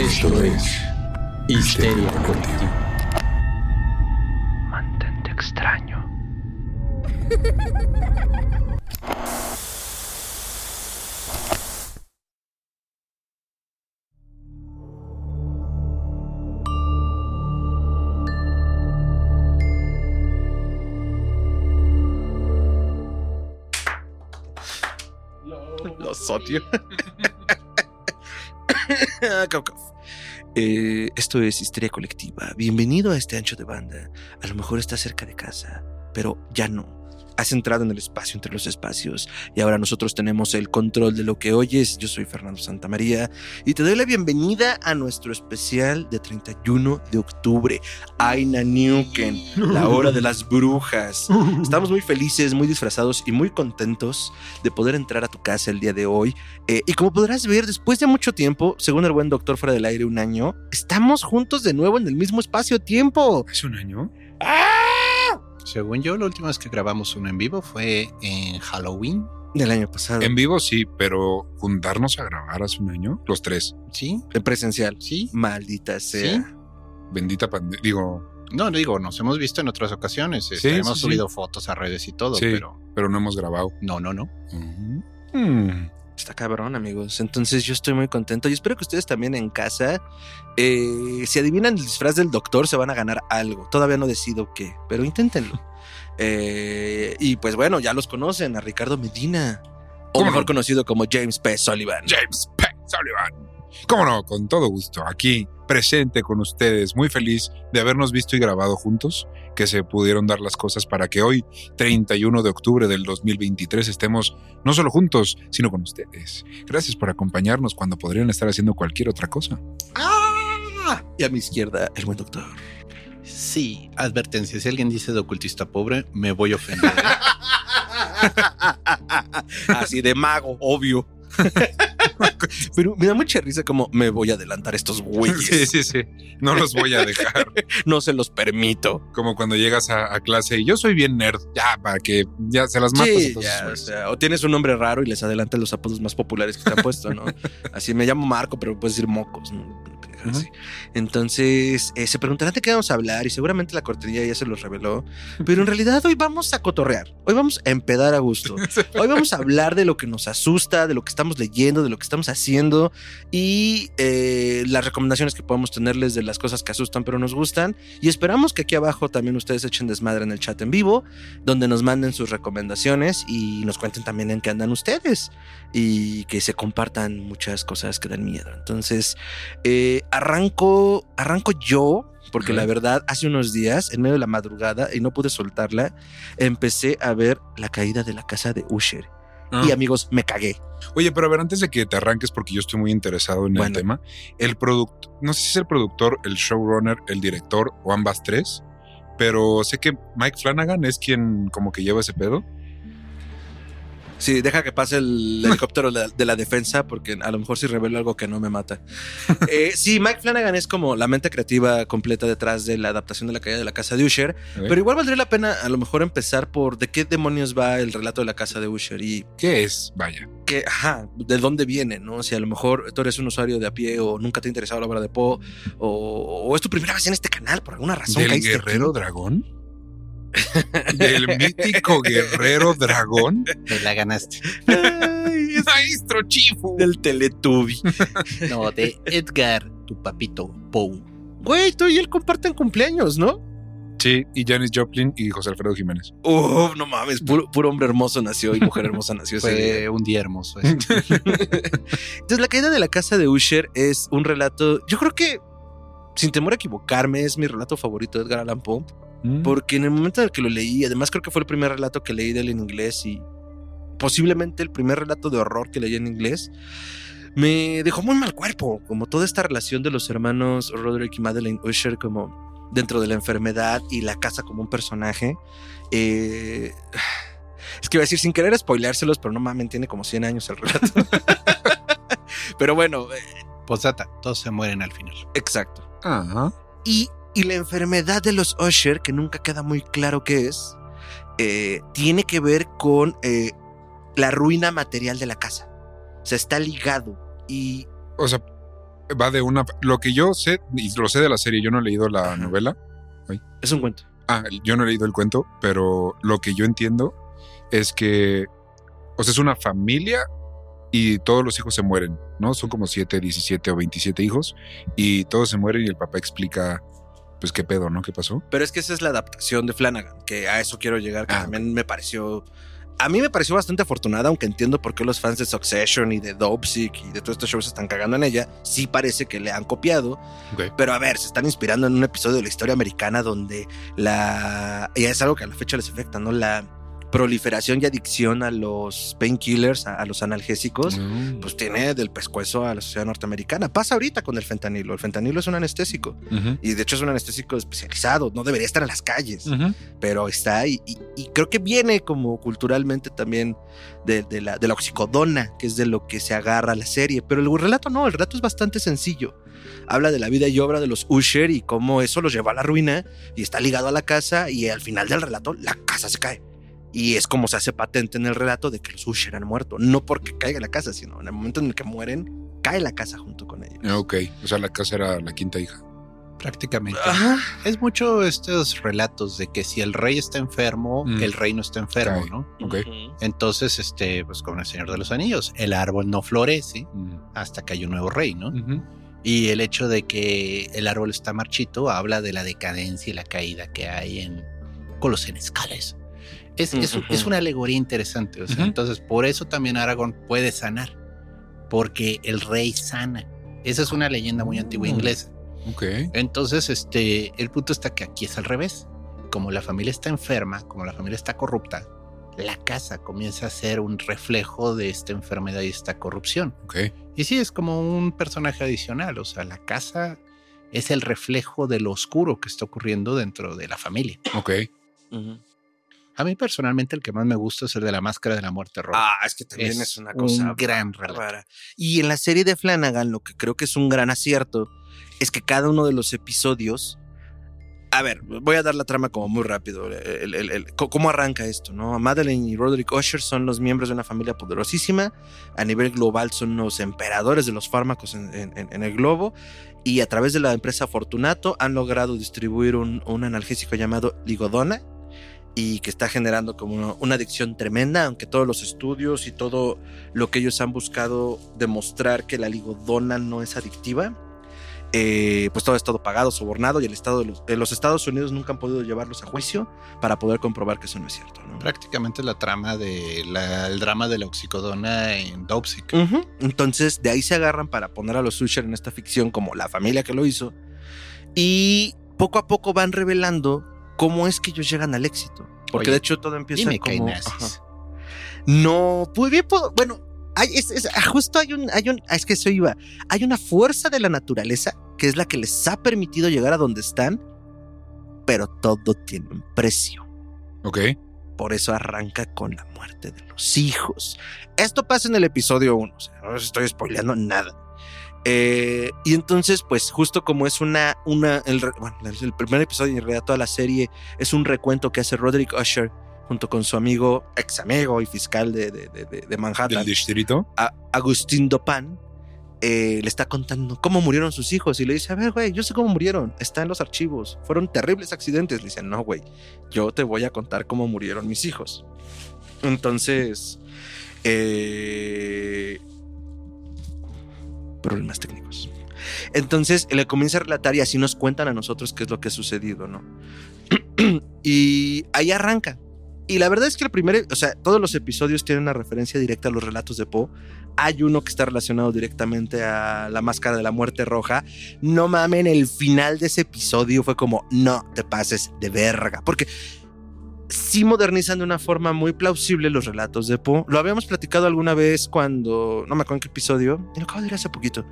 Esto es Histeria Colectiva. Mantente extraño. Los odio. Eh, esto es Histeria Colectiva. Bienvenido a este ancho de banda. A lo mejor está cerca de casa, pero ya no. Has entrado en el espacio entre los espacios y ahora nosotros tenemos el control de lo que oyes. Yo soy Fernando Santamaría y te doy la bienvenida a nuestro especial de 31 de octubre. Aina Newken, la hora de las brujas. Estamos muy felices, muy disfrazados y muy contentos de poder entrar a tu casa el día de hoy. Eh, y como podrás ver, después de mucho tiempo, según el buen doctor fuera del aire, un año, estamos juntos de nuevo en el mismo espacio-tiempo. ¿Es un año? Según yo, la última vez que grabamos uno en vivo fue en Halloween. Del año pasado. En vivo sí, pero juntarnos a grabar hace un año, los tres. ¿Sí? En presencial. ¿Sí? Maldita sea. ¿Sí? Bendita pandemia. Digo, No, digo, nos hemos visto en otras ocasiones. este, Sí, hemos sí, subido fotos a redes y todo, Sí. pero pero no hemos grabado. no, no, no. Mm. Está cabrón, amigos. Entonces yo estoy muy contento y espero que ustedes también en casa, eh, si adivinan el disfraz del doctor, se van a ganar algo. Todavía no decido qué, pero inténtenlo. Eh, y pues bueno, ya los conocen, a Ricardo Medina, o ¿Cómo mejor no? conocido como James P. Sullivan. James P. Sullivan. ¿Cómo no? Con todo gusto. Aquí, presente con ustedes. Muy feliz de habernos visto y grabado juntos. Que se pudieron dar las cosas para que hoy, 31 de octubre del 2023, estemos no solo juntos, sino con ustedes. Gracias por acompañarnos cuando podrían estar haciendo cualquier otra cosa. ¡Ah! Y a mi izquierda, el buen doctor. Sí, advertencia. Si alguien dice de ocultista pobre, me voy a ofender. Así de mago, obvio. Pero me da mucha risa como me voy a adelantar estos güeyes. Sí, sí, sí. No los voy a dejar. No se los permito. Como cuando llegas a, a clase y yo soy bien nerd, ya, para que ya se las matas. Sí, ya, esos o, sea, o tienes un nombre raro y les adelantas los apodos más populares que te han puesto, ¿no? Así me llamo Marco, pero puedes decir mocos. ¿no? Entonces, eh, se preguntarán de qué vamos a hablar y seguramente la cortinilla ya se los reveló, pero en realidad hoy vamos a cotorrear, hoy vamos a empedar a gusto, hoy vamos a hablar de lo que nos asusta, de lo que estamos leyendo, de lo que estamos haciendo y eh, las recomendaciones que podemos tenerles de las cosas que asustan pero nos gustan y esperamos que aquí abajo también ustedes echen desmadre en el chat en vivo donde nos manden sus recomendaciones y nos cuenten también en qué andan ustedes y que se compartan muchas cosas que dan miedo. Entonces, eh, arranco, arranco yo, porque la ver. verdad, hace unos días, en medio de la madrugada, y no pude soltarla, empecé a ver la caída de la casa de Usher. Ah. Y amigos, me cagué. Oye, pero a ver, antes de que te arranques, porque yo estoy muy interesado en el tema, el producto, no sé si es el productor, el showrunner, el director o ambas tres, pero sé que Mike Flanagan es quien como que lleva ese pedo. Sí, deja que pase el helicóptero de la, de la defensa, porque a lo mejor si revelo algo que no me mata. Eh, sí, Mike Flanagan es como la mente creativa completa detrás de la adaptación de la caída de la casa de Usher. Pero igual valdría la pena a lo mejor empezar por de qué demonios va el relato de la casa de Usher y ¿Qué es? Vaya. que, ajá, de dónde viene, ¿no? Si a lo mejor tú eres un usuario de a pie o nunca te ha interesado la obra de Poe o, o es tu primera vez en este canal por alguna razón. ¿Del aquí. guerrero dragón? ¿Del mítico guerrero dragón? Te la ganaste. Ay, es Maestro Chifu. del Teletubby. No, de Edgar, tu papito Poe. Güey, tú y él comparten cumpleaños, ¿no? Sí, y Janis Joplin y José Alfredo Jiménez. Uf, no mames, puro, puro hombre hermoso nació y mujer hermosa nació ese día. Fue un día hermoso. ese. Entonces, la caída de la casa de Usher es un relato, yo creo que, sin temor a equivocarme, es mi relato favorito de Edgar Allan Poe. Mm. Porque en el momento en el que lo leí, además creo que fue el primer relato que leí de él en inglés y posiblemente el primer relato de horror que leí en inglés, me dejó muy mal cuerpo, como toda esta relación de los hermanos Roderick y Madeleine Usher como dentro de la enfermedad y la casa como un personaje. Eh, es que iba a decir sin querer spoileárselos, pero no mames, tiene como 100 años el relato. pero bueno, eh, Postdata, todos se mueren al final. exacto. Ajá. Y, y la enfermedad de los Usher, que nunca queda muy claro qué es, eh, tiene que ver con eh, la ruina material de la casa. O sea, está ligado. Y O sea, va de una. Lo que yo sé, y lo sé de la serie, yo no he leído la Ajá. novela. Es un cuento. Ah, yo no he leído el cuento, pero lo que yo entiendo es que. O sea, es una familia y todos los hijos se mueren, ¿no? Son como 7, 17 o 27 hijos y todos se mueren y el papá explica, pues, qué pedo, ¿no? ¿Qué pasó? Pero es que esa es la adaptación de Flanagan, que a eso quiero llegar, que Ah. también me pareció. A mí me pareció bastante afortunada, aunque entiendo por qué los fans de Succession y de Dopesick y de todos estos shows están cagando en ella. Sí parece que le han copiado, pero a ver, se están inspirando en un episodio de la historia americana donde la. Y es algo que a la fecha les afecta, ¿no? La proliferación y adicción a los painkillers, a, a los analgésicos, Mm. pues tiene del pescuezo a la sociedad norteamericana. Pasa ahorita con el fentanilo. El fentanilo es un anestésico. Y de hecho es un anestésico especializado, no debería estar en las calles, pero está ahí. Y, y creo que viene como culturalmente también de, de la, de la oxicodona, que es de lo que se agarra la serie. Pero el relato no, el relato es bastante sencillo. Habla de la vida y obra de los Usher y cómo eso los lleva a la ruina y está ligado a la casa y al final del relato la casa se cae. Y es como se hace patente en el relato de que los Usher han muerto. No porque caiga la casa, sino en el momento en el que mueren, cae la casa junto con ellos. Ah, Ok, o sea, la casa era la quinta hija. Prácticamente. Ajá. Es mucho estos relatos de que si el rey está enfermo, Mm. el reino está enfermo. ¿no? Ok. Entonces, este, pues como el Señor de los Anillos, el árbol no florece Mm. hasta que hay un nuevo rey, ¿no? Y el hecho de que el árbol está marchito habla de la decadencia y la caída que hay en con los Es, es, una alegoría interesante. o sea, Ujú. Entonces, por eso también Aragorn puede sanar, porque el rey sana. Esa es una leyenda muy antigua Mm. inglesa. Ok. Entonces, este, el punto está que aquí es al revés. Como la familia está enferma, como la familia está corrupta, la casa comienza a ser un reflejo de esta enfermedad y esta corrupción. Ok. Y sí, es como un personaje adicional. O sea, la casa es el reflejo de lo oscuro que está ocurriendo dentro de la familia. Ok. A mí personalmente el que más me gusta es el de la máscara de la muerte roja. Ah, es que también es, Es una un cosa gran relato. bárbara. Y en la serie de Flanagan, lo que creo que es un gran acierto es que cada uno de los episodios. A ver, voy a dar la trama como muy rápido. el- el- el- co- ¿Cómo arranca esto? ¿no? Madeline y Roderick Usher son los miembros de una familia poderosísima. A nivel global son los emperadores de los fármacos en, en- en- en el globo. Y a través de la empresa Fortunato han logrado distribuir un, un analgésico llamado Ligodona y que está generando como una, adicción tremenda, aunque todos los estudios y todo lo que ellos han buscado demostrar que la ligodona no es adictiva, eh, pues todo es todo pagado, sobornado y el Estado de los, de los Estados Unidos nunca han podido llevarlos a juicio para poder comprobar que eso no es cierto. ¿no? Prácticamente la trama de la- el drama de la oxicodona en Dopesick. Ujú. Entonces, de ahí se agarran para poner a los Usher en esta ficción como la familia que lo hizo. Y poco a poco van revelando cómo es que ellos llegan al éxito. Porque Oye, de hecho todo empieza Dime que hay como... nazis. No, pues bien, puedo- bueno, hay, es, es- ah, justo hay un, hay un, ah, es que eso iba, hay una fuerza de la naturaleza que es la que les ha permitido llegar a donde están, pero todo tiene un precio. Ok. Por eso arranca con la muerte de los hijos. Esto pasa en el episodio 1, o sea, no estoy spoileando nada. Eh, y entonces, pues justo como es una, una el, bueno, el primer episodio y en realidad toda la serie es un recuento que hace Roderick Usher junto con su amigo, ex amigo y fiscal de, de- de- de- de Manhattan, Del distrito. a- Agustín Dopan, eh, le está contando cómo murieron sus hijos y le dice, a ver, güey, yo sé cómo murieron, está en los archivos, fueron terribles accidentes. Le dice, no, güey, yo te voy a contar cómo murieron mis hijos. Entonces, eh, problemas técnicos. Entonces le comienza a relatar y así nos cuentan a nosotros qué es lo que ha sucedido, ¿no? y ahí arranca. Y la verdad es que el primer, o sea, todos los episodios tienen una referencia directa a los relatos de Poe. Hay uno que está relacionado directamente a la máscara de la muerte roja. No mamen, el final de ese episodio fue como, no te pases de verga. Porque sí modernizan de una forma muy plausible los relatos de Poe. Lo habíamos platicado alguna vez cuando, no me acuerdo en qué episodio, lo acabo de ir hace poquito,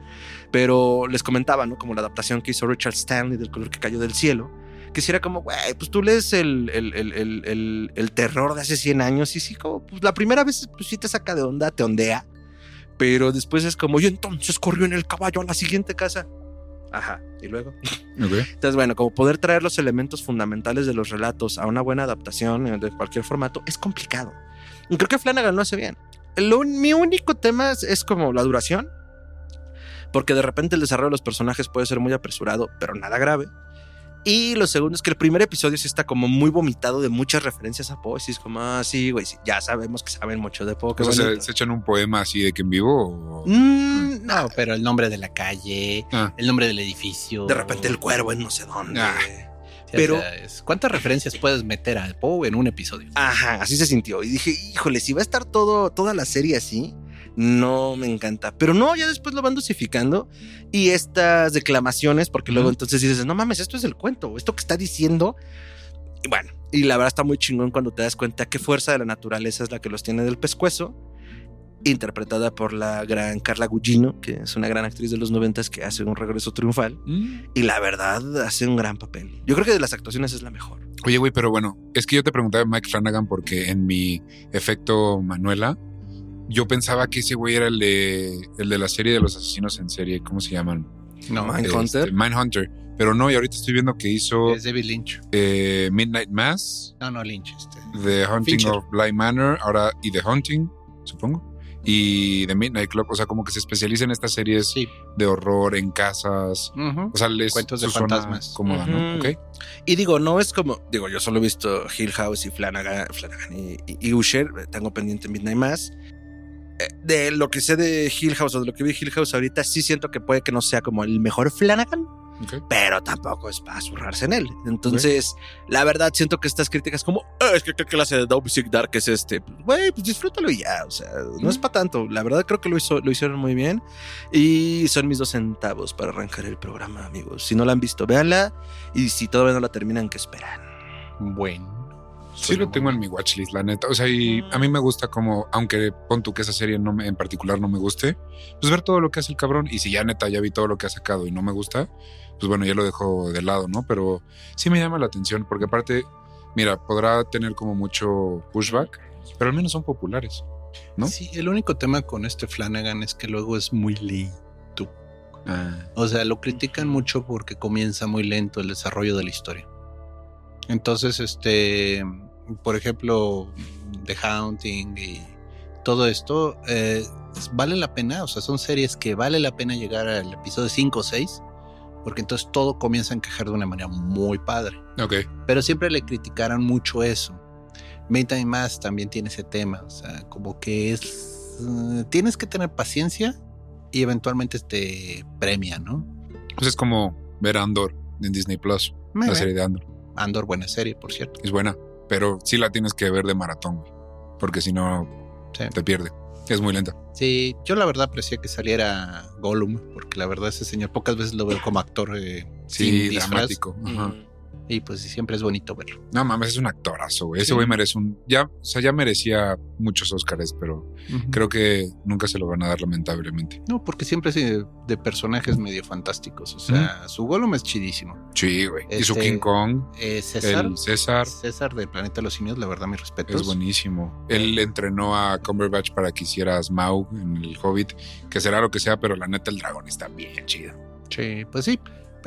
pero les comentaba, ¿no? Como la adaptación que hizo Richard Stanley del color que cayó del cielo. Que si era como, güey, pues tú lees el, el, el, el, terror de hace 100 años y sí, como, pues la primera vez, pues sí te saca de onda, te ondea, pero después es como, y entonces corrió en el caballo a la siguiente casa. Ajá, y luego. Ok. Entonces, bueno, como poder traer los elementos fundamentales de los relatos a una buena adaptación eh, de cualquier formato es complicado. Y creo que Flanagan lo hace bien. Lo- mi único tema es, es como la duración. porque de repente el desarrollo de los personajes puede ser muy apresurado, pero nada grave. Y lo segundo es que el primer episodio sí está como muy vomitado de muchas referencias a Poe. Sí, es como, ah, sí, güey, sí, ya sabemos que saben mucho de Poe. O sea, ¿se, echan un poema así de que en vivo o- Mm, no, No, pero el nombre de la calle, Ah. el nombre del edificio. de repente el cuervo en no sé dónde. Ah. Pero- o sea, es- ¿Cuántas referencias puedes meter a Poe en un episodio? Ajá, así se sintió. Y dije, híjole, si va a estar todo, toda la serie así, no me encanta. Pero no, ya después lo van dosificando. Y estas declamaciones, porque luego entonces dices, no mames, esto es el cuento, esto que está diciendo. Y bueno, y la verdad está muy chingón cuando te das cuenta qué fuerza de la naturaleza es la que los tiene del pescuezo. Interpretada por la gran Carla Gugino, que es una gran actriz de los noventas que hace un regreso triunfal. Mm. Y la verdad hace un gran papel. Yo creo que de las actuaciones es la mejor. Oye, güey, pero bueno, es que yo te preguntaba de Mike Flanagan porque en mi efecto Manuela, yo pensaba que ese güey era el de, el de la serie de los asesinos en serie, ¿cómo se llaman? No, Mindhunter. Este, Mindhunter. Pero no, y ahorita estoy viendo que hizo es David Lynch. eh, Midnight Mass, No, no, Lynch. Este. The Haunting Fincher. of Bly Manor, ahora y The Haunting, supongo. Y The Midnight Club, o sea, como que se especializa en estas series Sí. de horror en casas. O sea, les Cuentos de fantasmas. cómoda, ¿no? Ujú. Ok. Y digo, no es como, digo, yo solo he visto Hill House y Flanagan, Flanagan y, y, y Usher, tengo pendiente Midnight Mass. De lo que sé de Hill House o de lo que vi Hill House ahorita, sí siento que puede que no sea como el mejor Flanagan, pero tampoco es para zurrarse en él. Entonces, la verdad, siento que estas críticas como, "Ah, es que qué clase de Dope Sick Dark es este, Pues, güey, pues disfrútalo y ya, o sea, no es para tanto. La verdad, creo que lo, hizo, lo hicieron muy bien y son mis dos centavos para arrancar el programa, amigos. Si no la han visto, véanla y si todavía no la terminan, ¿qué esperan? Bueno. Sí lo tengo en mi watchlist, la neta. O sea, y a mí me gusta como, aunque pon tú que esa serie no me, en particular no me guste, pues ver todo lo que hace el cabrón. Y si ya neta ya vi todo lo que ha sacado y no me gusta, pues bueno, ya lo dejo de lado, ¿no? Pero sí me llama la atención, porque aparte, mira, podrá tener como mucho pushback, pero al menos son populares. ¿no? Sí, el único tema con este Flanagan es que luego es muy lento. Ah, O sea, lo critican mucho porque comienza muy lento el desarrollo de la historia. Entonces, este, por ejemplo, The Haunting y todo esto, eh, vale la pena, o sea, son series que vale la pena llegar al episodio 5 o 6, porque entonces todo comienza a encajar de una manera muy padre. ok. Pero siempre le criticaron mucho eso. Midnight Mass también tiene ese tema, o sea, como que es, eh, tienes que tener paciencia y eventualmente te premia, ¿no? Pues es como ver Andor en Disney Plus, la serie de Andor. Andor, buena serie, por cierto. Es buena, pero sí la tienes que ver de maratón, porque si no Sí. te pierde. Es muy lenta. Sí, yo la verdad aprecié que saliera Gollum, porque la verdad ese señor pocas veces lo veo como actor eh, Sí, sin dramático. Ajá. Mm. Y pues siempre es bonito verlo. No mames, es un actorazo, güey. Ese Sí. güey merece un. Ya, o sea, ya merecía muchos Óscares, pero creo que nunca se lo van a dar, lamentablemente. No, porque siempre es de, personajes medio fantásticos, o sea, su Gollum es chidísimo. Sí, güey. Y su Este, King Kong, Eh, César, el César, César del Planeta de los Simios, la verdad, mis respetos. es buenísimo. Él entrenó a Cumberbatch para que hiciera Smaug en el Hobbit, que será lo que sea, pero la neta, el dragón está bien chido. Sí, pues sí.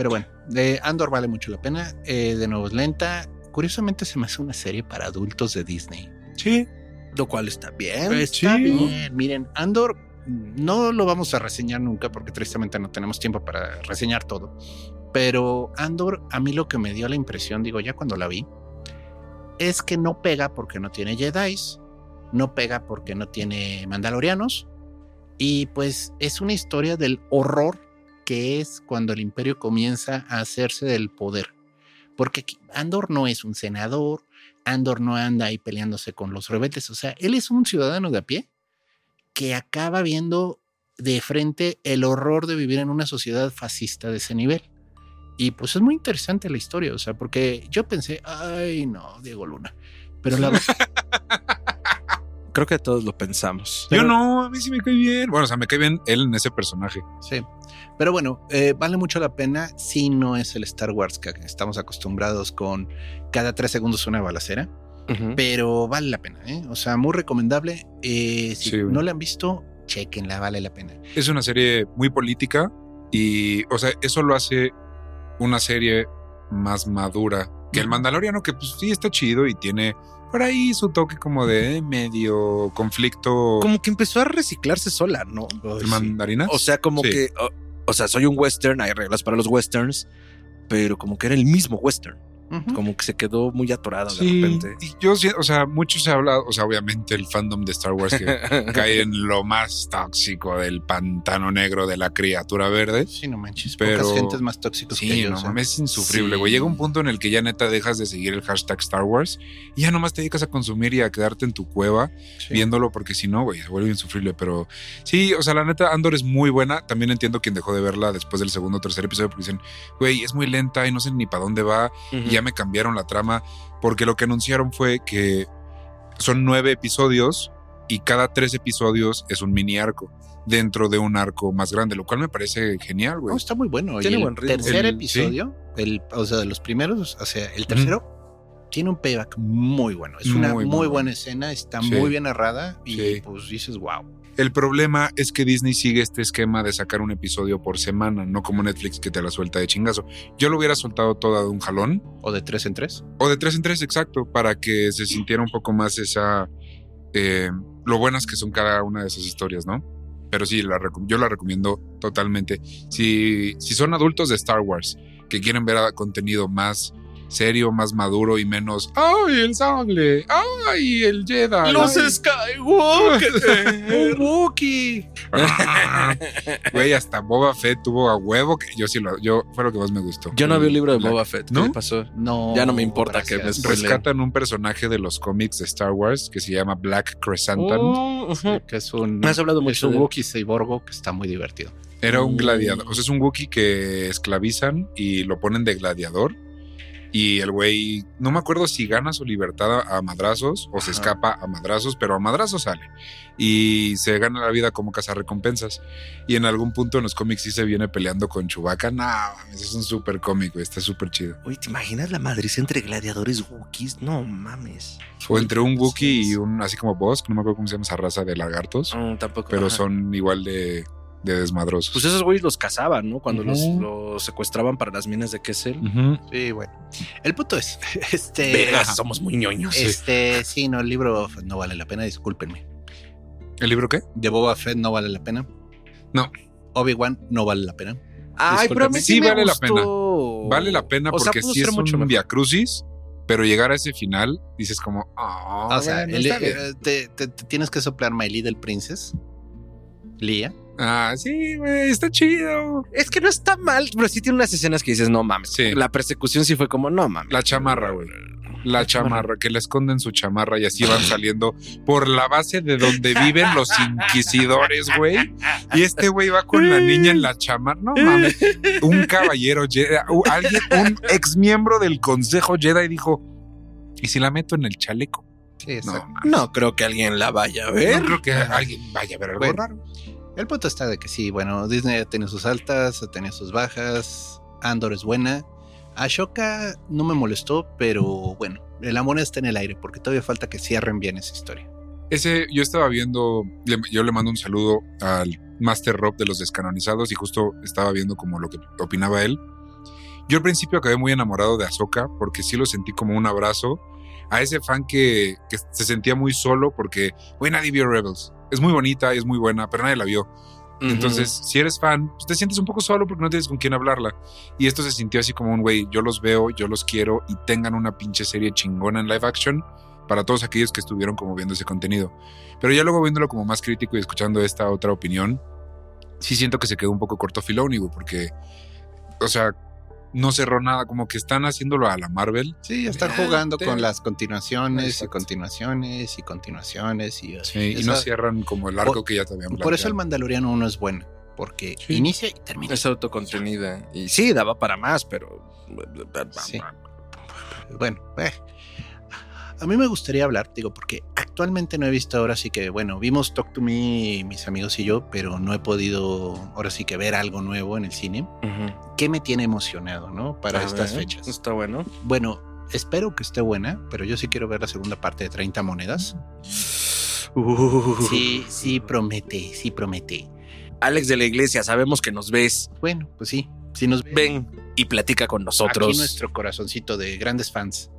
Pero bueno, de Andor vale mucho la pena. Eh, de nuevo es lenta. Curiosamente se me hace una serie para adultos de Disney. Sí. Lo cual está bien. Está sí. bien. Miren, Andor no lo vamos a reseñar nunca porque tristemente no tenemos tiempo para reseñar todo. Pero Andor, a mí lo que me dio la impresión, digo, ya cuando la vi, es que no pega porque no tiene Jedi, no pega porque no tiene Mandalorianos, y pues es una historia del horror que es cuando el imperio comienza a hacerse del poder. Porque Andor no es un senador, Andor no anda ahí peleándose con los rebeldes, o sea, él es un ciudadano de a pie que acaba viendo de frente el horror de vivir en una sociedad fascista de ese nivel. Y pues es muy interesante la historia, o sea, porque yo pensé, ay no, Diego Luna, pero la Creo que todos lo pensamos. Yo no, a mí sí me cae bien. Bueno, o sea, me cae bien él en ese personaje. Sí. Pero bueno, eh, vale mucho la pena si no es el Star Wars que estamos acostumbrados con cada tres segundos una balacera, pero vale la pena, ¿eh? O sea, muy recomendable. Eh, si Sí, no la han visto, chequenla, vale la pena. Es una serie muy política y, o sea, eso lo hace una serie más madura que el Mandaloriano, que pues sí está chido y tiene por ahí su toque como de medio conflicto. Como que empezó a reciclarse sola, ¿no? ¿El mandarina? O sea, como Sí. que oh, o sea, soy un western, hay reglas para los westerns, pero como que era el mismo western. Como que se quedó muy atorado Sí, de repente. y yo, o sea, mucho se ha hablado, o sea, obviamente el fandom de Star Wars que cae en lo más tóxico del pantano negro de la criatura verde. Sí, no manches. Pero- Pocas gentes más tóxicos que Sí, yo. no o sea. mames, es insufrible, Sí. güey. Llega un punto en el que ya neta dejas de seguir el hashtag Star Wars y ya nomás te dedicas a consumir y a quedarte en tu cueva Sí. viéndolo porque si no, güey, se vuelve insufrible. Pero sí, o sea, la neta, Andor es muy buena. También entiendo quien dejó de verla después del segundo o tercer episodio porque dicen, güey, es muy lenta y no sé ni para dónde va. Ujú. y ya me cambiaron la trama porque lo que anunciaron fue que son nueve episodios y cada tres episodios es un mini arco dentro de un arco más grande, lo cual me parece genial, güey. No, está muy bueno. Tiene el buen ritmo. tercer El- episodio, el, o sea, de los primeros, o sea, el tercero tiene un payback muy bueno. Es una Muy, muy, muy bueno. buena escena, está Sí. muy bien narrada y Sí. pues dices, wow. El problema es que Disney sigue este esquema de sacar un episodio por semana, no como Netflix que te la suelta de chingazo. Yo lo hubiera soltado toda de un jalón, O de tres en tres. o de tres en tres, exacto, para que se sintiera un poco más esa... eh, lo buenas que son cada una de esas historias, ¿no? Pero sí, la yo la recomiendo totalmente. Si, si son adultos de Star Wars que quieren ver contenido más serio, más maduro y menos ¡Ay, el sable! ¡Ay, el Jedi! ¡Ay! Skywalker. ¡Un Wookiee! Güey, hasta Boba Fett tuvo a huevo que yo sí lo, yo fue lo que más me gustó. Yo no vi el libro de La- Boba Fett. ¿Qué ¿No? le pasó? No. Ya no me importa que me. Rescatan un personaje de los cómics de Star Wars que se llama Black Chrysanthemum. Mm, ujú. Que es un. Me has hablado es mucho un de él. Wookiee Cyborgo que está muy divertido. Era un gladiador. O sea, es un Wookiee que esclavizan y lo ponen de gladiador. Y el güey, no me acuerdo si gana su libertad a, madrazos o se escapa a madrazos, pero a madrazos sale. Y se gana la vida como cazarrecompensas. Y en algún punto en los cómics sí se viene peleando con Chewbacca. No, mames, es un súper cómic, güey, está súper chido. Oye, ¿te imaginas la madriz entre gladiadores Wookiees? No mames. O entre un Wookiee y un, así como Bosk, no me acuerdo cómo se llama esa raza de lagartos, Mm, tampoco. pero ajá. son igual de, de desmadrosos. Pues esos güeyes los cazaban, ¿no? Cuando los, secuestraban para las minas de Kessel. Ujú. Sí, bueno. El punto es, este. Vergas, somos muy ñoños. Este, sí, no, el libro no vale la pena, discúlpenme. ¿El libro qué? De Boba Fett no vale la pena. No. Obi-Wan no vale la pena. Ay, pero a mí sí, Sí me vale la gustó. Vale la pena O sea, porque pudo sí es mucho un via crucis, pero llegar a ese final dices como, "Ah, o sea, bueno, el- está bien". eh, te, te- te tienes que soplar My Little Princess. Lía. Ah, sí, güey, está chido. Es que no está mal, pero sí tiene unas escenas que dices, no mames. Sí. La persecución sí fue como, no mames. La chamarra, güey. La chamarra, que le esconden su chamarra y así van saliendo por la base de donde viven los inquisidores, güey. Y este güey va con la niña en la chamarra. No mames. Un caballero Jedi, u- alguien, un ex miembro del consejo Jedi dijo: ¿Y si la meto en el chaleco? Sí, No. No creo que alguien la vaya a ver. No creo que alguien vaya a ver algo Bueno. raro. El punto está de que sí, bueno, Disney ha sus altas, ha sus bajas. Andor es buena. Ashoka no me molestó, pero bueno, el amor está en el aire porque todavía falta que cierren bien esa historia. Ese, yo estaba viendo, yo le mando un saludo al Master Rob de los descanonizados y justo estaba viendo como lo que opinaba él. Yo al principio acabé muy enamorado de Ahsoka porque sí lo sentí como un abrazo a ese fan que, que se sentía muy solo porque, güey, nadie vio Rebels. Es muy bonita, es muy buena, pero nadie la vio. Entonces, si eres fan, pues te sientes un poco solo porque no tienes con quién hablarla. Y esto se sintió así como un güey, yo los veo, yo los quiero y tengan una pinche serie chingona en live action para todos aquellos que estuvieron como viendo ese contenido. Pero ya luego viéndolo como más crítico y escuchando esta otra opinión, sí siento que se quedó un poco corto Filoni, güey, porque, o sea, no cerró nada, como que están haciéndolo a la Marvel. Sí, están Ah, jugando te- con las continuaciones Exacto. y continuaciones y continuaciones y y no cierran como el arco Por- que ya te habían Por eso el. Mandaloriano uno es bueno, porque Sí. inicia y termina. Es autocontenida. Y sí, daba para más, pero. Sí. Bueno, eh. A mí me gustaría hablar, digo, porque actualmente no he visto ahora sí que, bueno, vimos Talk to Me, mis amigos y yo, pero no he podido ahora sí que ver algo nuevo en el cine. ¿Qué me tiene emocionado, no? Para A estas ver, fechas. Está bueno. Bueno, espero que esté buena, pero yo sí quiero ver la segunda parte de 30 monedas. Sí, sí promete, sí promete. Alex de la Iglesia, sabemos que nos ves. Bueno, pues sí, si nos ven Ven y platica con nosotros. aquí nuestro corazoncito de grandes fans.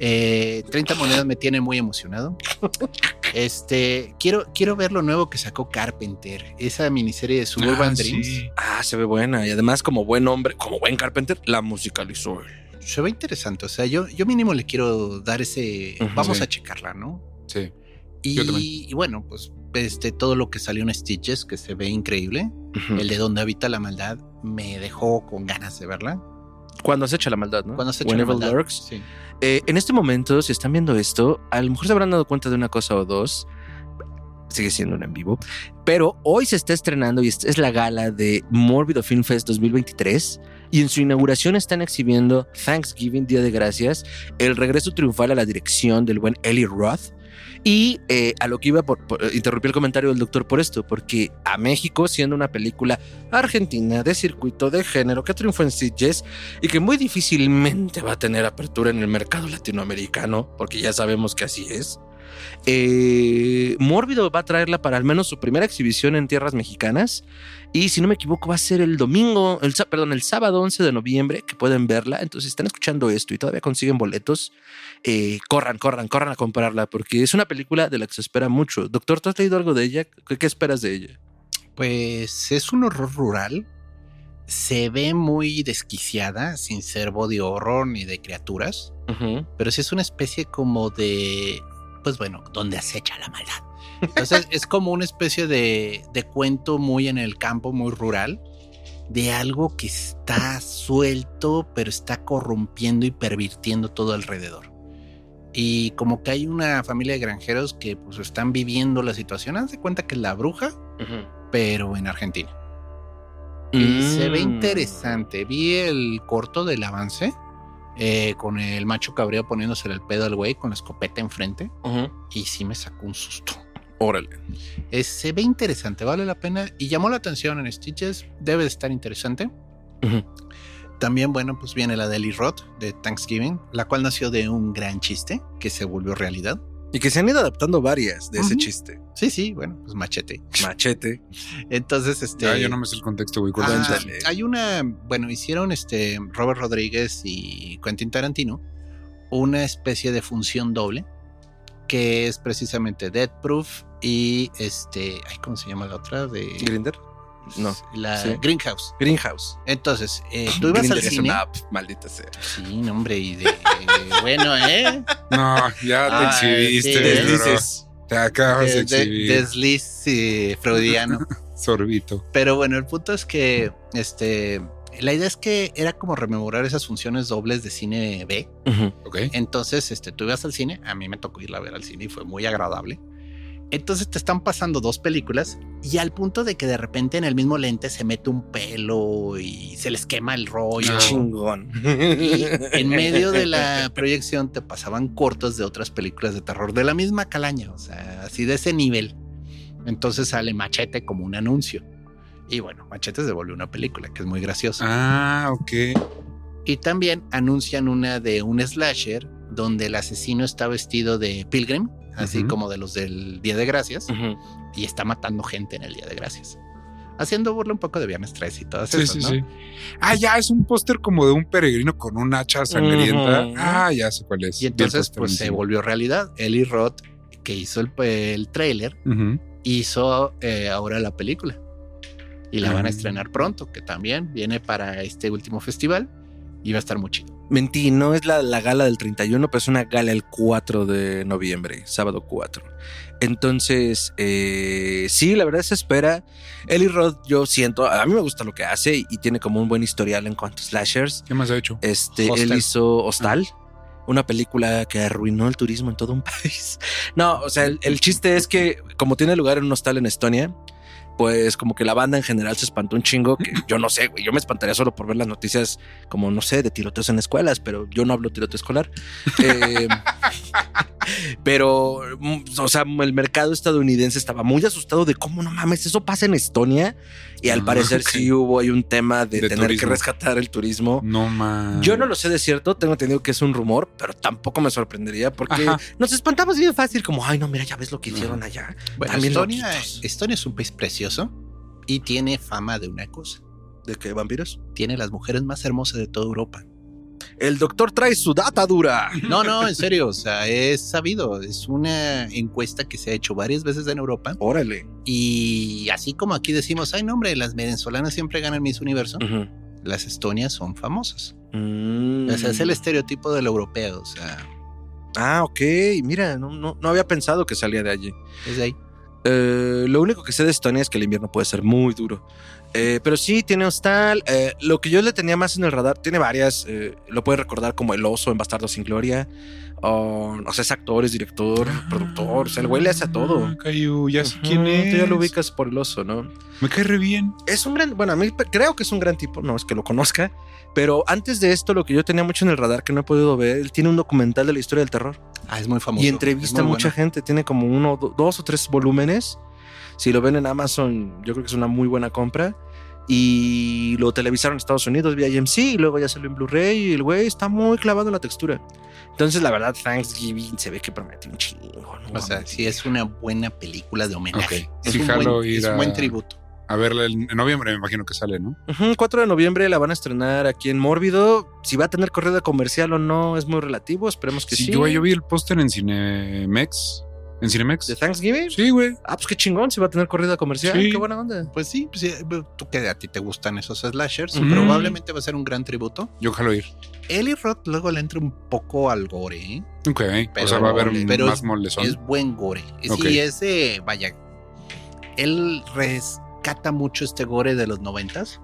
Eh, 30 monedas me tiene muy emocionado. Este, quiero, quiero ver lo nuevo que sacó Carpenter, esa miniserie de Suburban Ah, Dreams. sí. Ah, se ve buena. Y además, como buen hombre, como buen Carpenter, la musicalizó. Se ve interesante. O sea, yo, yo mínimo le quiero dar ese. Ujú. vamos Sí. a checarla, ¿no? Sí. Y, y bueno, pues este, todo lo que salió en Stitches, que se ve increíble. Ujú. El de donde habita la maldad me dejó con ganas de verla. Cuando acecha la maldad, ¿no? Cuando se echa la Whenever maldad. lurks. Sí. Eh, en este momento, si están viendo esto, a lo mejor se habrán dado cuenta de una cosa o dos. Sigue siendo un en vivo. Pero hoy se está estrenando y es la gala de Mórbido Film Fest 2023. Y en su inauguración están exhibiendo Thanksgiving, Día de Gracias, el regreso triunfal a la dirección del buen Eli Roth. Y eh, a lo que iba por, por- interrumpí el comentario del doctor por esto, porque a México, siendo una película argentina de circuito de género que triunfó en Sitges y que muy difícilmente va a tener apertura en el mercado latinoamericano, porque ya sabemos que así es. Eh, Mórbido va a traerla para al menos su primera exhibición en tierras mexicanas y si no me equivoco va a ser el domingo, el, perdón, el sábado 11 de noviembre que pueden verla. Entonces si están escuchando esto y todavía consiguen boletos, eh, corran, corran, corran a comprarla porque es una película de la que se espera mucho. Doctor, ¿tú has leído algo de ella? ¿Qué, qué esperas de ella? Pues es un horror rural. Se ve muy desquiciada, sin ser body horror ni de criaturas. Pero sí es una especie como de. Pues bueno, donde acecha la maldad. Entonces es como una especie de, de cuento muy en el campo, muy rural, de algo que está suelto, pero está corrompiendo y pervirtiendo todo alrededor. Y como que hay una familia de granjeros que pues están viviendo la situación. Haz de cuenta que es la bruja, pero en Argentina. Y se ve Mm. interesante. Vi el corto del avance eh, con el macho cabrío poniéndose el pedo al güey con la escopeta enfrente Ujú. y sí me sacó un susto. Órale. Eh, se ve interesante, vale la pena y llamó la atención en Stitches. Debe de estar interesante. También, bueno, pues viene la de Eli Roth de Thanksgiving, la cual nació de un gran chiste que se volvió realidad. Y que se han ido adaptando varias de ese chiste. Sí, sí, bueno, pues machete. Machete. Entonces, este. Ya, yo no me sé el contexto, güey. Ah, hay una, bueno, hicieron este Robert Rodríguez y Quentin Tarantino una especie de función doble que es precisamente Dead Proof y este, ay, ¿cómo se llama la otra? De ¿Grinder? No. la Sí. Greenhouse. Greenhouse. Entonces, eh, tú ibas al Grindr es cine. una app, maldita sea. Sí, no, hombre, y de bueno, ¿eh? No, ya te Ah, exhibiste. sí. Te acabas de De- desliz eh, freudiano. Sorbito. Pero bueno, el punto es que este la idea es que era como rememorar esas funciones dobles de cine B. Entonces, este, tú ibas al cine, a mí me tocó irla a ver al cine y fue muy agradable. Entonces te están pasando dos películas y al punto de que de repente en el mismo lente se mete un pelo y se les quema el rollo. Ah. Chingón. Y en medio de la proyección te pasaban cortos de otras películas de terror de la misma calaña, o sea, así de ese nivel. Entonces sale Machete como un anuncio. Y bueno, Machete se volvió una película que es muy graciosa. Ah, ok. Y también anuncian una de un slasher donde el asesino está vestido de pilgrim, así como de los del Día de Gracias, y está matando gente en el Día de Gracias. Haciendo burla un poco de Viernes 3 y todas Sí, esas, sí, ¿no? sí. Ah, ya, es un póster como de un peregrino con un hacha sangrienta. Ah, ya sé cuál es. Y entonces, pues se volvió realidad. Eli Roth, que hizo el, el trailer, hizo eh, ahora la película. Y la van a Ah. estrenar pronto, que también viene para este último festival y va a estar muy chido. Mentí, no es la, la gala del 31, pero es una gala el 4 de noviembre, sábado 4. Entonces, eh, sí, la verdad se espera. Eli Roth, yo siento, a mí me gusta lo que hace y, tiene como un buen historial en cuanto a slashers. ¿Qué más ha hecho? Este, Hostel. él hizo Hostal, una película que arruinó el turismo en todo un país. No, o sea, el, el chiste es que como tiene lugar en un hostal en Estonia, pues como que la banda en general se espantó un chingo, que yo no sé, güey, yo me espantaría solo por ver las noticias como, no sé, de tiroteos en escuelas, pero yo no hablo tiroteo escolar. Eh, pero, mm, o sea, el mercado estadounidense estaba muy asustado de cómo no mames, eso pasa en Estonia. Y al Ah, parecer sí hubo ahí un tema de, De tener turismo. que rescatar el turismo. No más. Yo no lo sé de cierto, tengo entendido que es un rumor, pero tampoco me sorprendería porque Ajá. nos espantamos bien fácil, como, ay, no, mira, ya ves lo que hicieron allá. Bueno, También Estonia. Estonia es un país precioso y tiene fama de una cosa. ¿De qué vampiros? Tiene las mujeres más hermosas de toda Europa. El doctor trae su data dura. No, no, en serio, o sea, es sabido, es una encuesta que se ha hecho varias veces en Europa Órale. y así como aquí decimos, ay, no, hombre, las venezolanas siempre ganan Miss Universo, las estonias son famosas. Mm. O sea, es el estereotipo del europeo, o sea, Ah, ok. Mira, no, no, no había pensado que salía de allí. es de ahí. Eh, lo único que sé de Estonia es que el invierno puede ser muy duro. Eh, pero sí, tiene hostal. Eh, lo que yo le tenía más en el radar, tiene varias. lo puedes recordar como el oso en Bastardo sin Gloria. O, o sea, es actor, es director, productor. O sea, el güey le hace a todo. Ah, Cayu, ya sé quién es. Tú ya lo ubicas por el oso, ¿no? Me cae re bien. Es un gran, bueno, a mí creo que es un gran tipo, no es que lo conozca, pero antes de esto, lo que yo tenía mucho en el radar que no he podido ver, él tiene un documental de la historia del terror Ah, es muy famoso. y entrevista a mucha bueno. gente, tiene como uno, do- dos o tres volúmenes. Si lo ven en Amazon, yo creo que es una muy buena compra. Y lo televisaron en Estados Unidos vía AMC y luego ya salió en Blu-ray y el güey está muy clavado en la textura. Entonces, la verdad, Thanksgiving se ve que promete un chingo. ¿no? O sea, sí es una buena película de homenaje. Ok. Es, Sí, un buen, ir es un a- buen tributo. A verla en noviembre, me imagino que sale, ¿no? Ujú, 4 de noviembre la van a estrenar aquí en Mórbido. Si va a tener corrida comercial o no es muy relativo. Esperemos que sí. Sí, yo, yo vi el póster en Cinemex. ¿En Cinemex? ¿De Thanksgiving? Sí, güey. Ah, pues qué chingón si va a tener corrida comercial. Sí. Qué buena onda. Pues sí, pues sí, tú que a ti te gustan esos slashers, probablemente va a ser un gran tributo. Yo jalo ir. Eli Roth luego le entra un poco al gore, ¿eh? Ok. Pero- o sea, va a haber pero más es- molezón. Es buen gore. Sí, Ok. es de, vaya, él rescata mucho este gore de los noventas.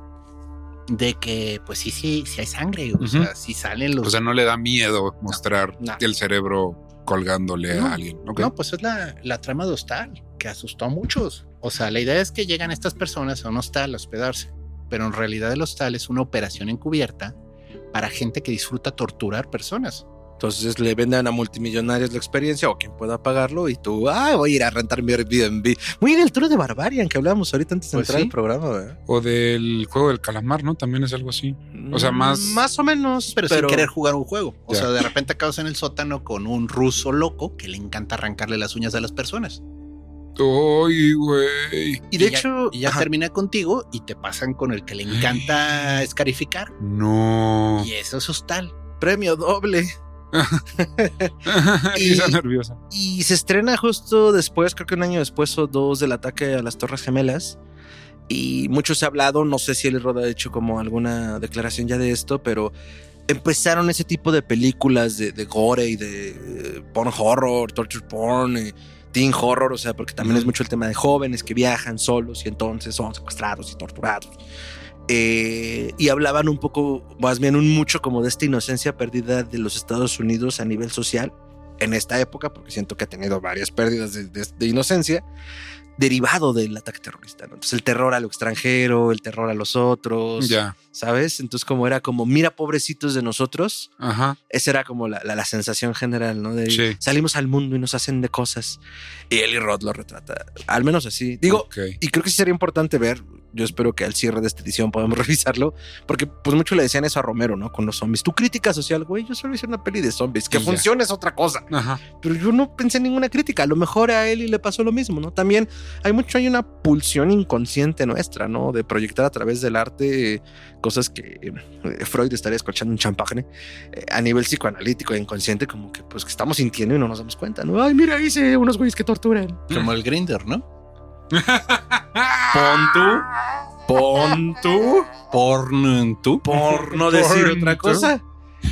De que, pues sí, sí, sí hay sangre. O sea, sí salen los. O sea, no le da miedo mostrar no. el cerebro colgándole No, a alguien. No, pues es la, la trama de hostal, que asustó a muchos. O sea, la idea es que llegan estas personas a un hostal a hospedarse, pero en realidad el hostal es una operación encubierta para gente que disfruta torturar personas. Entonces le venden a multimillonarios la experiencia o quien pueda pagarlo y tú, ah, voy a ir a rentar mi Airbnb. Muy en el tour de Barbarian que hablábamos ahorita antes de Pues entrar sí. al programa, ¿verdad? O del juego del calamar, ¿no? También es algo así. O sea, más- Más o menos, Pero, pero, sin querer jugar un juego. O Ya. sea, de repente acabas en el sótano con un ruso loco que le encanta arrancarle las uñas a las personas. ¡Ay, güey! Y de hecho, Y ya ajá, termina contigo y te pasan con el que le encanta escarificar. No. Y eso es hostal. premio doble. y está nerviosa. Y se estrena justo después, creo que un año después o dos del ataque a las Torres Gemelas. Y mucho se ha hablado, no sé si el Roda ha hecho como alguna declaración ya de esto, pero empezaron ese tipo de películas de, de gore y de eh, porn horror, torture porn, eh, teen horror, o sea, porque también es mucho el tema de jóvenes que viajan solos y entonces son secuestrados y torturados. Eh, y hablaban un poco, más bien un mucho como de esta inocencia perdida de los Estados Unidos a nivel social en esta época, porque siento que ha tenido varias pérdidas de, de- de inocencia, derivado del ataque terrorista. ¿no? Entonces el terror a lo extranjero, el terror a los otros, Ya. ¿sabes? Entonces como era como, mira pobrecitos de nosotros, Ajá. esa era como la, la- la sensación general, ¿no? De Sí. salimos al mundo y nos hacen de cosas. Y Eli Roth lo retrata, al menos así. Digo, Ok. y creo que sí sería importante ver, yo espero que al cierre de esta edición podamos revisarlo, porque pues mucho le decían eso a Romero, ¿no? Con los zombies. Tu crítica social, güey, yo solo hice una peli de zombies. Que Y funcione es otra cosa. Ajá. Pero yo no pensé en ninguna crítica. A lo mejor a Eli le pasó lo mismo, ¿no? También hay mucho, hay una pulsión inconsciente nuestra, ¿no? De proyectar a través del arte cosas que eh, Freud estaría escuchando un champagne eh, a nivel psicoanalítico e inconsciente, como que pues que estamos sintiendo y no nos damos cuenta, ¿no? Ay, mira, hice unos güeyes que torturan. Como el Grinder, ¿no? Pon tú, pon tú, por no decir otra cosa.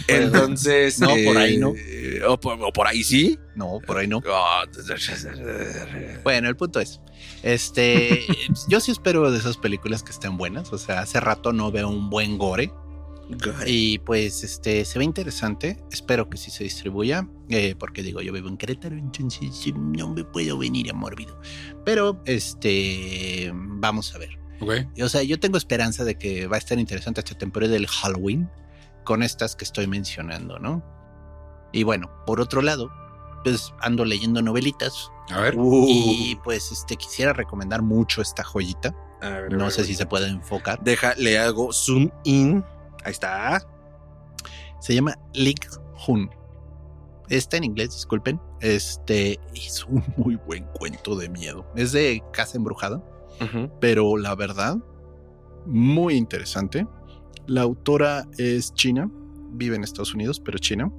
Entonces, Pues, No, por ahí no. eh, O por, o por ahí sí. No, por ahí no. Ah, Bueno, el punto es, este, yo sí espero de esas películas que estén buenas. O sea, hace rato no veo un buen gore y pues, este, se ve interesante. Espero que sí se distribuya, eh, porque digo, yo vivo en Querétaro, entonces no me puedo venir a Mórbido. Pero, este, vamos a ver. Ok. O sea, yo tengo esperanza de que va a estar interesante esta temporada del Halloween con estas que estoy mencionando, ¿no? Y bueno, por otro lado, pues ando leyendo novelitas A ver. y pues este quisiera recomendar mucho esta joyita. A ver, No a ver, sé a si se puede enfocar. Deja, le hago zoom in. Ahí está. Se llama Lig Hun. Está en inglés, disculpen. Este es un muy buen cuento de miedo. Es de casa embrujada. pero la verdad, muy interesante. La autora es china vive en Estados Unidos, pero chino.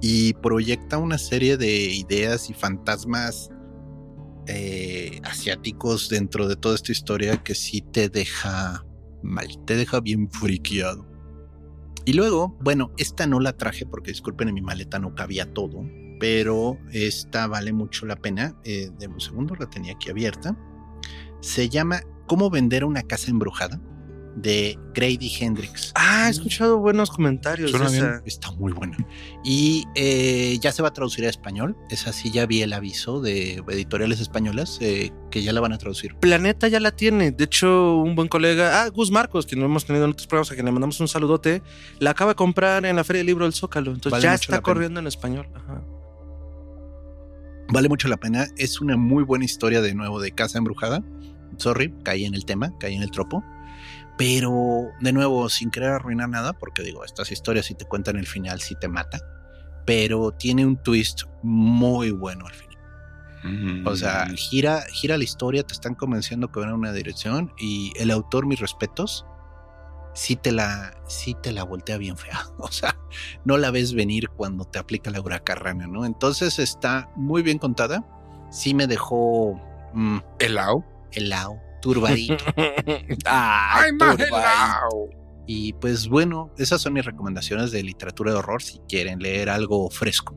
Y proyecta una serie de ideas y fantasmas eh, asiáticos dentro de toda esta historia que sí te deja mal, te deja bien friqueado. Y luego, bueno, esta no la traje porque disculpen, en mi maleta no cabía todo, pero esta vale mucho la pena. Eh, de un segundo, la tenía aquí abierta. Se llama ¿Cómo vender una casa embrujada? De Grady Hendrix. Ah, he escuchado buenos comentarios. de esa. Está muy buena. Y eh, ya se va a traducir a español. Es así, ya vi el aviso de editoriales españolas eh, que ya la van a traducir. Planeta ya la tiene. De hecho, un buen colega, ah, Gus Marcos, que no hemos tenido en otros programas, a quien le mandamos un saludote, la acaba de comprar en la Feria del Libro del Zócalo. Entonces Vale ya está corriendo en español. Ajá. Vale mucho la pena. Es una muy buena historia de nuevo de Casa Embrujada. Sorry, caí en el tema, caí en el tropo. Pero de nuevo, sin querer arruinar nada, porque digo, estas historias si te cuentan el final, sí te mata. Pero tiene un twist muy bueno al final. Mm. O sea, gira, gira la historia, te están convenciendo que van en una dirección y el autor, mis respetos, sí te la, sí te la voltea bien fea. O sea, no la ves venir cuando te aplica la huracarrana, ¿no? Entonces está muy bien contada. Sí me dejó mm, helado. helado, turbadito. Ay, más turbay. helado! y pues bueno, esas son mis recomendaciones de literatura de horror si quieren leer algo fresco.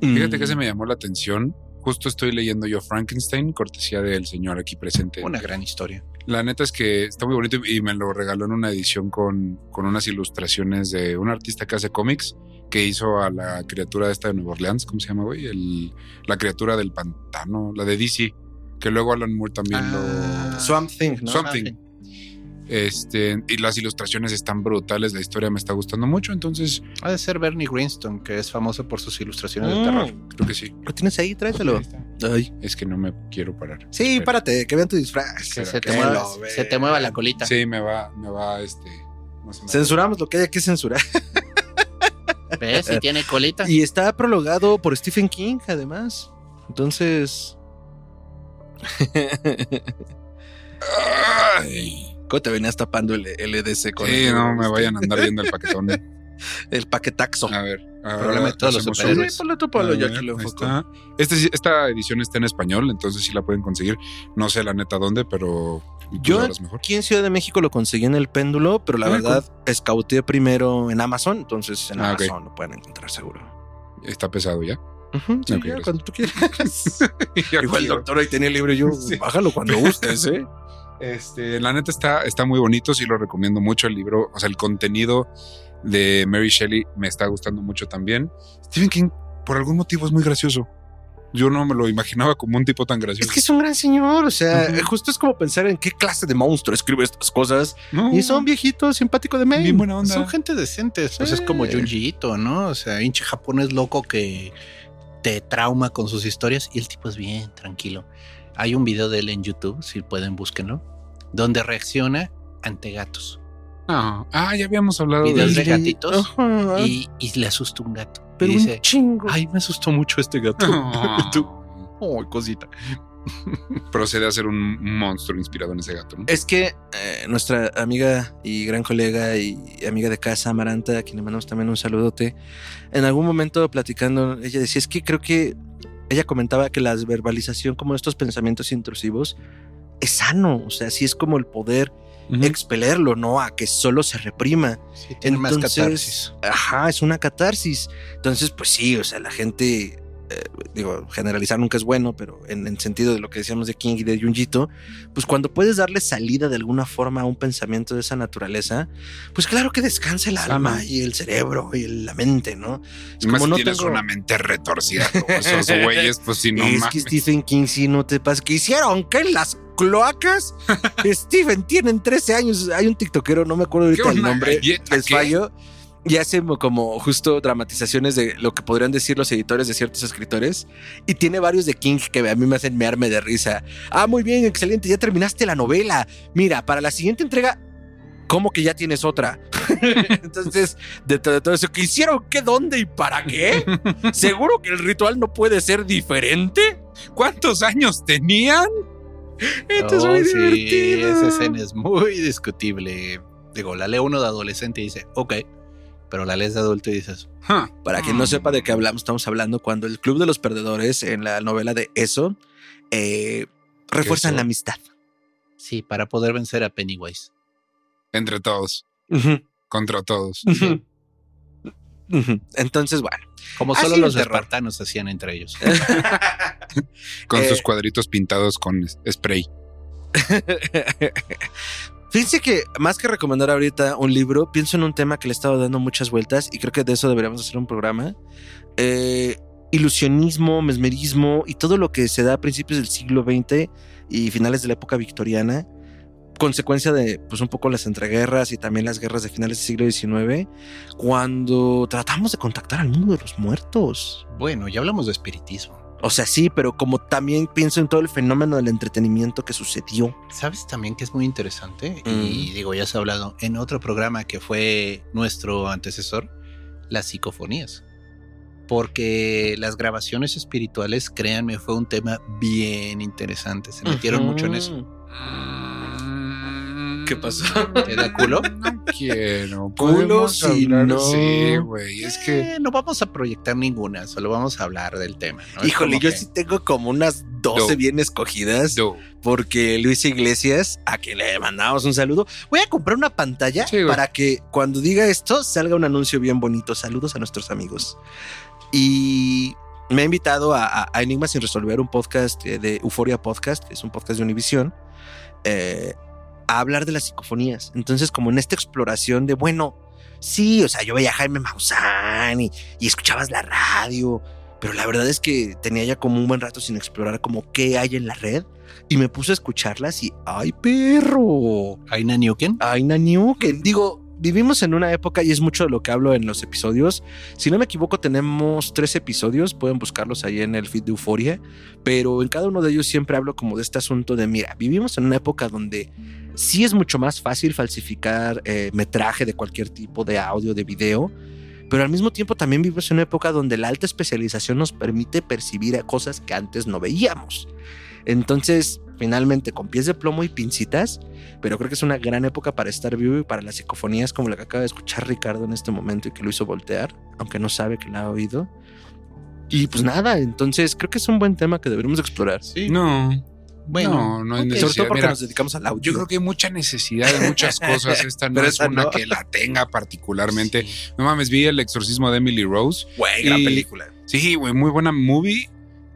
Fíjate que Mm. se me llamó la atención. Justo estoy leyendo yo Frankenstein, cortesía del señor aquí presente. Una gran historia. La neta es que está muy bonito y me lo regaló en una edición con, con unas ilustraciones de un artista que hace cómics que hizo a la criatura esta de Nueva Orleans, ¿cómo se llama, güey? El- la criatura del pantano, la de DC, que luego Alan Moore también Ah. lo... Swamp Thing, ¿no? Swamp Thing. Este, y las ilustraciones están brutales, la historia me está gustando mucho, entonces Ha de ser Bernie Greenstone, que es famoso por sus ilustraciones de Mm. terror. creo que sí. ¿Lo tienes ahí? Tráetelo. Ay. Es que no me quiero parar. Sí, Espera. párate, que vean tu disfraz. Que se te, Que mueva, lo se te mueva la colita. Sí, me va, me va, este... no se me- Censuramos lo que haya que censurar. ¿Ves? Si tiene colita. Y está prologado por Stephen King, además. Entonces. Ay. ¿Cómo te venías tapando el LDC con Sí, el- no me vayan a andar viendo el paquetón. El paquetaxo. A ver. ahora Problema de todos los hacemos superhéroes. un- Sí, ponle tú, Pablo, A yo ver, aquí lo ahí enfoco. está. Este esta edición está en español, entonces sí la pueden conseguir. No sé la neta dónde, pero Yo aquí en Ciudad de México lo conseguí en el péndulo, pero la Ah, verdad escauteé primero en Amazon, entonces en Ah. Amazon lo pueden encontrar seguro. Está pesado ya. Sí, ya, cuando tú quieras. Igual el doctor ahí tenía el libro yo, Sí. bájalo cuando gustes, ¿eh? Este, la neta está, está muy bonito, sí lo recomiendo mucho el libro. O sea, el contenido de Mary Shelley me está gustando mucho también. Stephen King, por algún motivo, es muy gracioso. Yo no me lo imaginaba como un tipo tan gracioso. Es que es un gran señor, o sea, justo es como pensar en qué clase de monstruo escribe estas cosas. No, Y son viejitos, simpático de Maine. bien buena onda. Son gente decente. Pues es como. Junji Ito, ¿no? O sea, hinche japonés loco que te trauma con sus historias y el tipo es bien tranquilo. Hay un video de él en YouTube, si pueden, búsquenlo, donde reacciona ante gatos. Ah, ah, ya habíamos hablado Videos de de gatitos y, y le asusta un gato. Pero y dice, un chingo. ay, me asustó mucho este gato. Ah. Tú, "Ay, cosita. procede a ser un monstruo inspirado en ese gato, ¿no? Es que eh, nuestra amiga y gran colega y amiga de casa, Amaranta, a quien le mandamos también un saludote, en algún momento platicando, ella decía, es que creo que ella comentaba que la verbalización como estos pensamientos intrusivos es sano, o sea, sí es como el poder expelerlo, no a que solo se reprima. Sí, tiene más Entonces, catarsis. Ajá, es una catarsis. Entonces, pues sí, o sea, la gente, eh, digo, generalizar nunca es bueno, pero en el sentido de lo que decíamos de King y de Junjito, pues cuando puedes darle salida de alguna forma a un pensamiento de esa naturaleza, pues claro que descansa el alma y el cerebro y la mente, ¿no? Es Y más si no tienes tengo- una mente retorcida como esos güeyes, pues si no es mames. que Stephen King sí no te pasa. ¿Qué hicieron? ¿Qué? ¿Las cloacas? Stephen, tienen 13 años. Hay un tiktokero, no me acuerdo ahorita ¿Qué el nombre. galleta, Les qué? fallo. Y hace como justo dramatizaciones de lo que podrían decir los editores de ciertos escritores. Y tiene varios de King que a mí me hacen mearme de risa. Ah, muy bien, excelente. Ya terminaste la novela. Mira, para la siguiente entrega, ¿cómo que ya tienes otra? Entonces, de todo, de todo eso, ¿qué hicieron? ¿Qué? ¿Dónde y para qué? ¿Seguro que el ritual no puede ser diferente? ¿Cuántos años tenían? Esto es muy sí, divertido. esa escena es muy discutible. Digo, la lee uno de adolescente y dice, ok, pero la lees de adulto y dices, Huh. Para quien no sepa de qué hablamos, estamos hablando cuando el Club de los Perdedores en la novela de Eso eh, refuerzan Eso? la amistad. sí, para poder vencer a Pennywise. Entre todos, contra todos. Entonces, bueno. Como solo los terror. espartanos hacían entre ellos. Con Eh, sus cuadritos pintados con spray. Fíjense que más que recomendar ahorita un libro, pienso en un tema que le he estado dando muchas vueltas y creo que de eso deberíamos hacer un programa. Eh, ilusionismo, mesmerismo y todo lo que se da a principios del siglo XX y finales de la época victoriana, consecuencia de pues un poco las entreguerras y también las guerras de finales del siglo XIX, cuando tratamos de contactar al mundo de los muertos. bueno, ya hablamos de espiritismo. O sea, sí, pero como también pienso en todo el fenómeno del entretenimiento que sucedió. ¿Sabes también que es muy interesante? Y Mm. digo, ya se ha hablado en otro programa que fue nuestro antecesor, las psicofonías. Porque las grabaciones espirituales, créanme, fue un tema bien interesante. Se metieron mucho en eso. ¿Qué pasó? ¿Te da culo? No quiero. Culo si no. Sí, güey. Es que. Eh, no vamos a proyectar ninguna, solo vamos a hablar del tema. ¿no? Híjole, yo que- sí tengo como unas 12 No. bien escogidas. Porque Luis Iglesias, a quien le mandamos un saludo, voy a comprar una pantalla Sí, para que cuando diga esto salga un anuncio bien bonito. Saludos a nuestros amigos. Y me ha invitado a, a- a Enigmas sin resolver, un podcast eh, de Euforia Podcast, que es un podcast de Univision, eh, a hablar de las psicofonías. Entonces, como en esta exploración de, bueno, sí, o sea, yo veía a Jaime Maussan y, y escuchabas la radio, pero la verdad es que tenía ya como un buen rato sin explorar como qué hay en la red y me puse a escucharlas y ¡ay, perro! Aina Newken. ¡Ay, Naniuken! Digo, vivimos en una época y es mucho de lo que hablo en los episodios. Si no me equivoco, tenemos tres episodios, pueden buscarlos ahí en el feed de Euforia, pero en cada uno de ellos siempre hablo como de este asunto de, mira, vivimos en una época donde sí es mucho más fácil falsificar eh, metraje de cualquier tipo de audio, de video, pero al mismo tiempo también vivimos en una época donde la alta especialización nos permite percibir cosas que antes no veíamos. Entonces, finalmente, con pies de plomo y pincitas, pero creo que es una gran época para estar vivo y para las psicofonías como la que acaba de escuchar Ricardo en este momento y que lo hizo voltear, aunque no sabe que la ha oído. Y pues nada, entonces creo que es un buen tema que deberíamos explorar. Sí. No. Bueno, no, no hay ok. Sobre todo porque Mira, nos dedicamos al audio. Yo creo que hay mucha necesidad de muchas cosas. Esta no Pero es una no. que la tenga particularmente. Sí. No mames, vi el exorcismo de Emily Rose. Güey, gran película. Sí, güey, muy buena movie.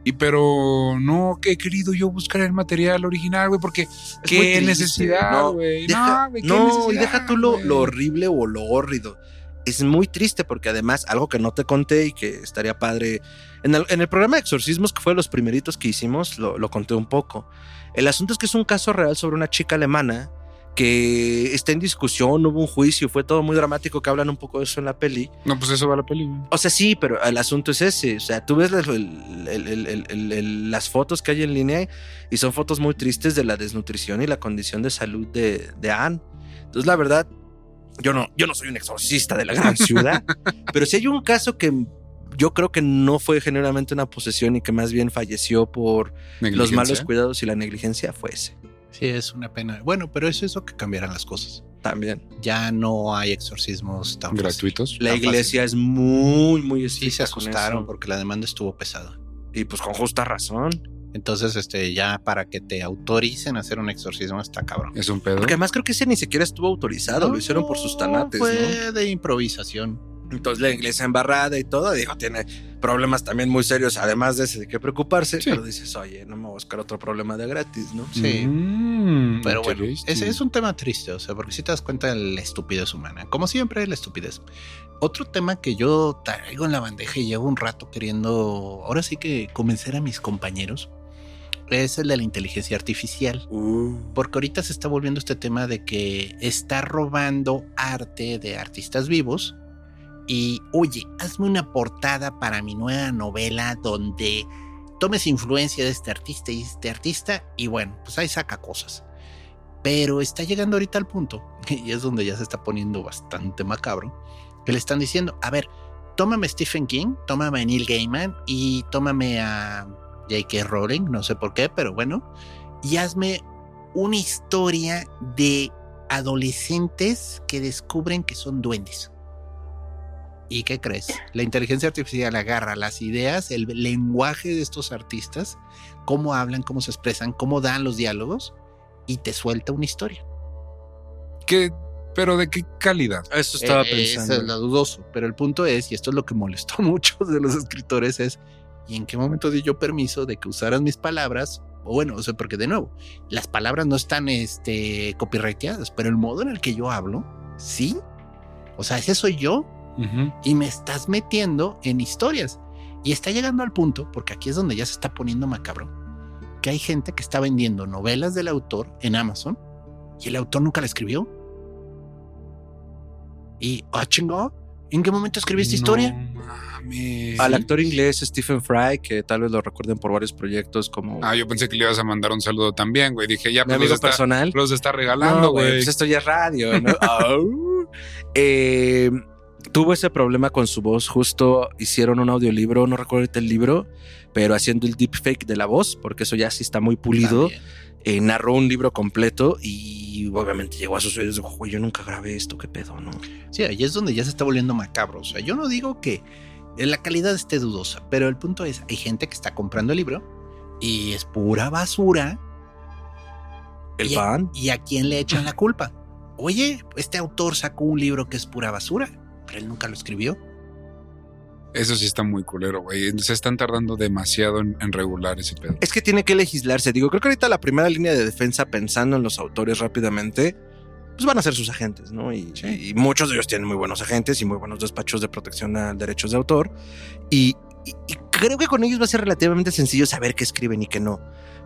Y pero no que he querido yo buscar el material original, güey, porque qué triste. necesidad, No, güey. Deja- No, güey, no, y deja tú lo horrible o lo hórrido. Es muy triste porque además, algo que no te conté y que estaría padre. En el, en el programa de exorcismos, que fue de los primeritos que hicimos, lo, lo conté un poco. El asunto es que es un caso real sobre una chica alemana que está en discusión, hubo un juicio, fue todo muy dramático, que hablan un poco de eso en la peli. No, pues eso va a la peli. O sea, sí, pero el asunto es ese. O sea, tú ves las, el- el- el- el- el- el- las fotos que hay en línea y son fotos muy tristes de la desnutrición y la condición de salud de, de Anne. Entonces, la verdad, yo no, yo no soy un exorcista de la gran ciudad, pero si hay un caso que yo creo que no fue generalmente una posesión y que más bien falleció por los malos cuidados y la negligencia, fue ese Sí, es una pena. Bueno, pero eso es lo que cambiarán las cosas. también. Ya no hay exorcismos tan fácil. gratuitos. La Tan iglesia es muy, muy Sí, se estricta asustaron eso. porque la demanda estuvo pesada. Y pues con justa razón. Entonces, este, ya para que te autoricen a hacer un exorcismo está cabrón. Es un pedo. Porque además creo que ese ni siquiera estuvo autorizado, lo hicieron por sus tanates, ¿no? De improvisación. Entonces la iglesia embarrada y todo, digo, tiene problemas también muy serios, además de ese de qué preocuparse, Sí. pero dices, oye, no me voy a buscar otro problema de gratis, ¿no? Sí. Mm, Pero bueno, ese es un tema triste, o sea, porque si te das cuenta de la estupidez humana. Como siempre, la estupidez. Otro tema que yo traigo en la bandeja y llevo un rato queriendo, ahora sí que convencer a mis compañeros, es el de la inteligencia artificial. Uh, Porque ahorita se está volviendo este tema de que está robando arte de artistas vivos. Y oye, hazme una portada para mi nueva novela donde tomes influencia de este artista y este artista. Y bueno, pues ahí saca cosas. Pero está llegando ahorita al punto, y es donde ya se está poniendo bastante macabro, que le están diciendo, a ver, tómame Stephen King, tómame a Neil Gaiman y tómame a J.K. Rowling, no sé por qué, pero bueno, y hazme una historia de adolescentes que descubren que son duendes. ¿Y qué crees? La inteligencia artificial agarra las ideas, el lenguaje de estos artistas, cómo hablan, cómo se expresan, cómo dan los diálogos y te suelta una historia. ¿Qué? ¿Pero de qué calidad? Eso estaba Eh, pensando. Eso es lo dudoso. Pero el punto es, y esto es lo que molestó mucho de los escritores, es ¿y en qué momento di yo permiso de que usaras mis palabras? O bueno, o sea, porque de nuevo, las palabras no están este, copyrighteadas, pero el modo en el que yo hablo, sí. O sea, ese soy yo Ujú. y me estás metiendo en historias. Y está llegando al punto, porque aquí es donde ya se está poniendo macabro, que hay gente que está vendiendo novelas del autor en Amazon y el autor nunca la escribió. Y, ah, chingo, ¿en qué momento escribí esta historia? No mames. Al actor inglés Stephen Fry, que tal vez lo recuerden por varios proyectos como Ah, yo pensé que le ibas a mandar un saludo también, güey. Dije, ya, pues amigo los está, personal. los está regalando, No, güey, pues esto ya es radio, ¿no? Au. Eh, tuvo ese problema con su voz. Justo hicieron un audiolibro, no recuerdo el libro, pero haciendo el deepfake de la voz, porque eso ya sí está muy pulido. Eh, narró un libro completo y obviamente llegó a sus oídos. Güey, yo nunca grabé esto, qué pedo, ¿no? Sí, ahí es donde ya se está volviendo macabro. O sea, yo no digo que la calidad esté dudosa, pero el punto es, hay gente que está comprando el libro y es pura basura. El Y- pan. ¿Y a quién le echan la culpa? Oye, este autor sacó un libro que es pura basura, pero él nunca lo escribió. Eso sí está muy culero, güey. Se están tardando demasiado en, en regular ese pedo. Es que tiene que legislarse. Digo, creo que ahorita la primera línea de defensa, pensando en los autores rápidamente, pues van a ser sus agentes, ¿no? Y, Sí. y muchos de ellos tienen muy buenos agentes y muy buenos despachos de protección a derechos de autor. Y, y- y creo que con ellos va a ser relativamente sencillo saber qué escriben y qué no.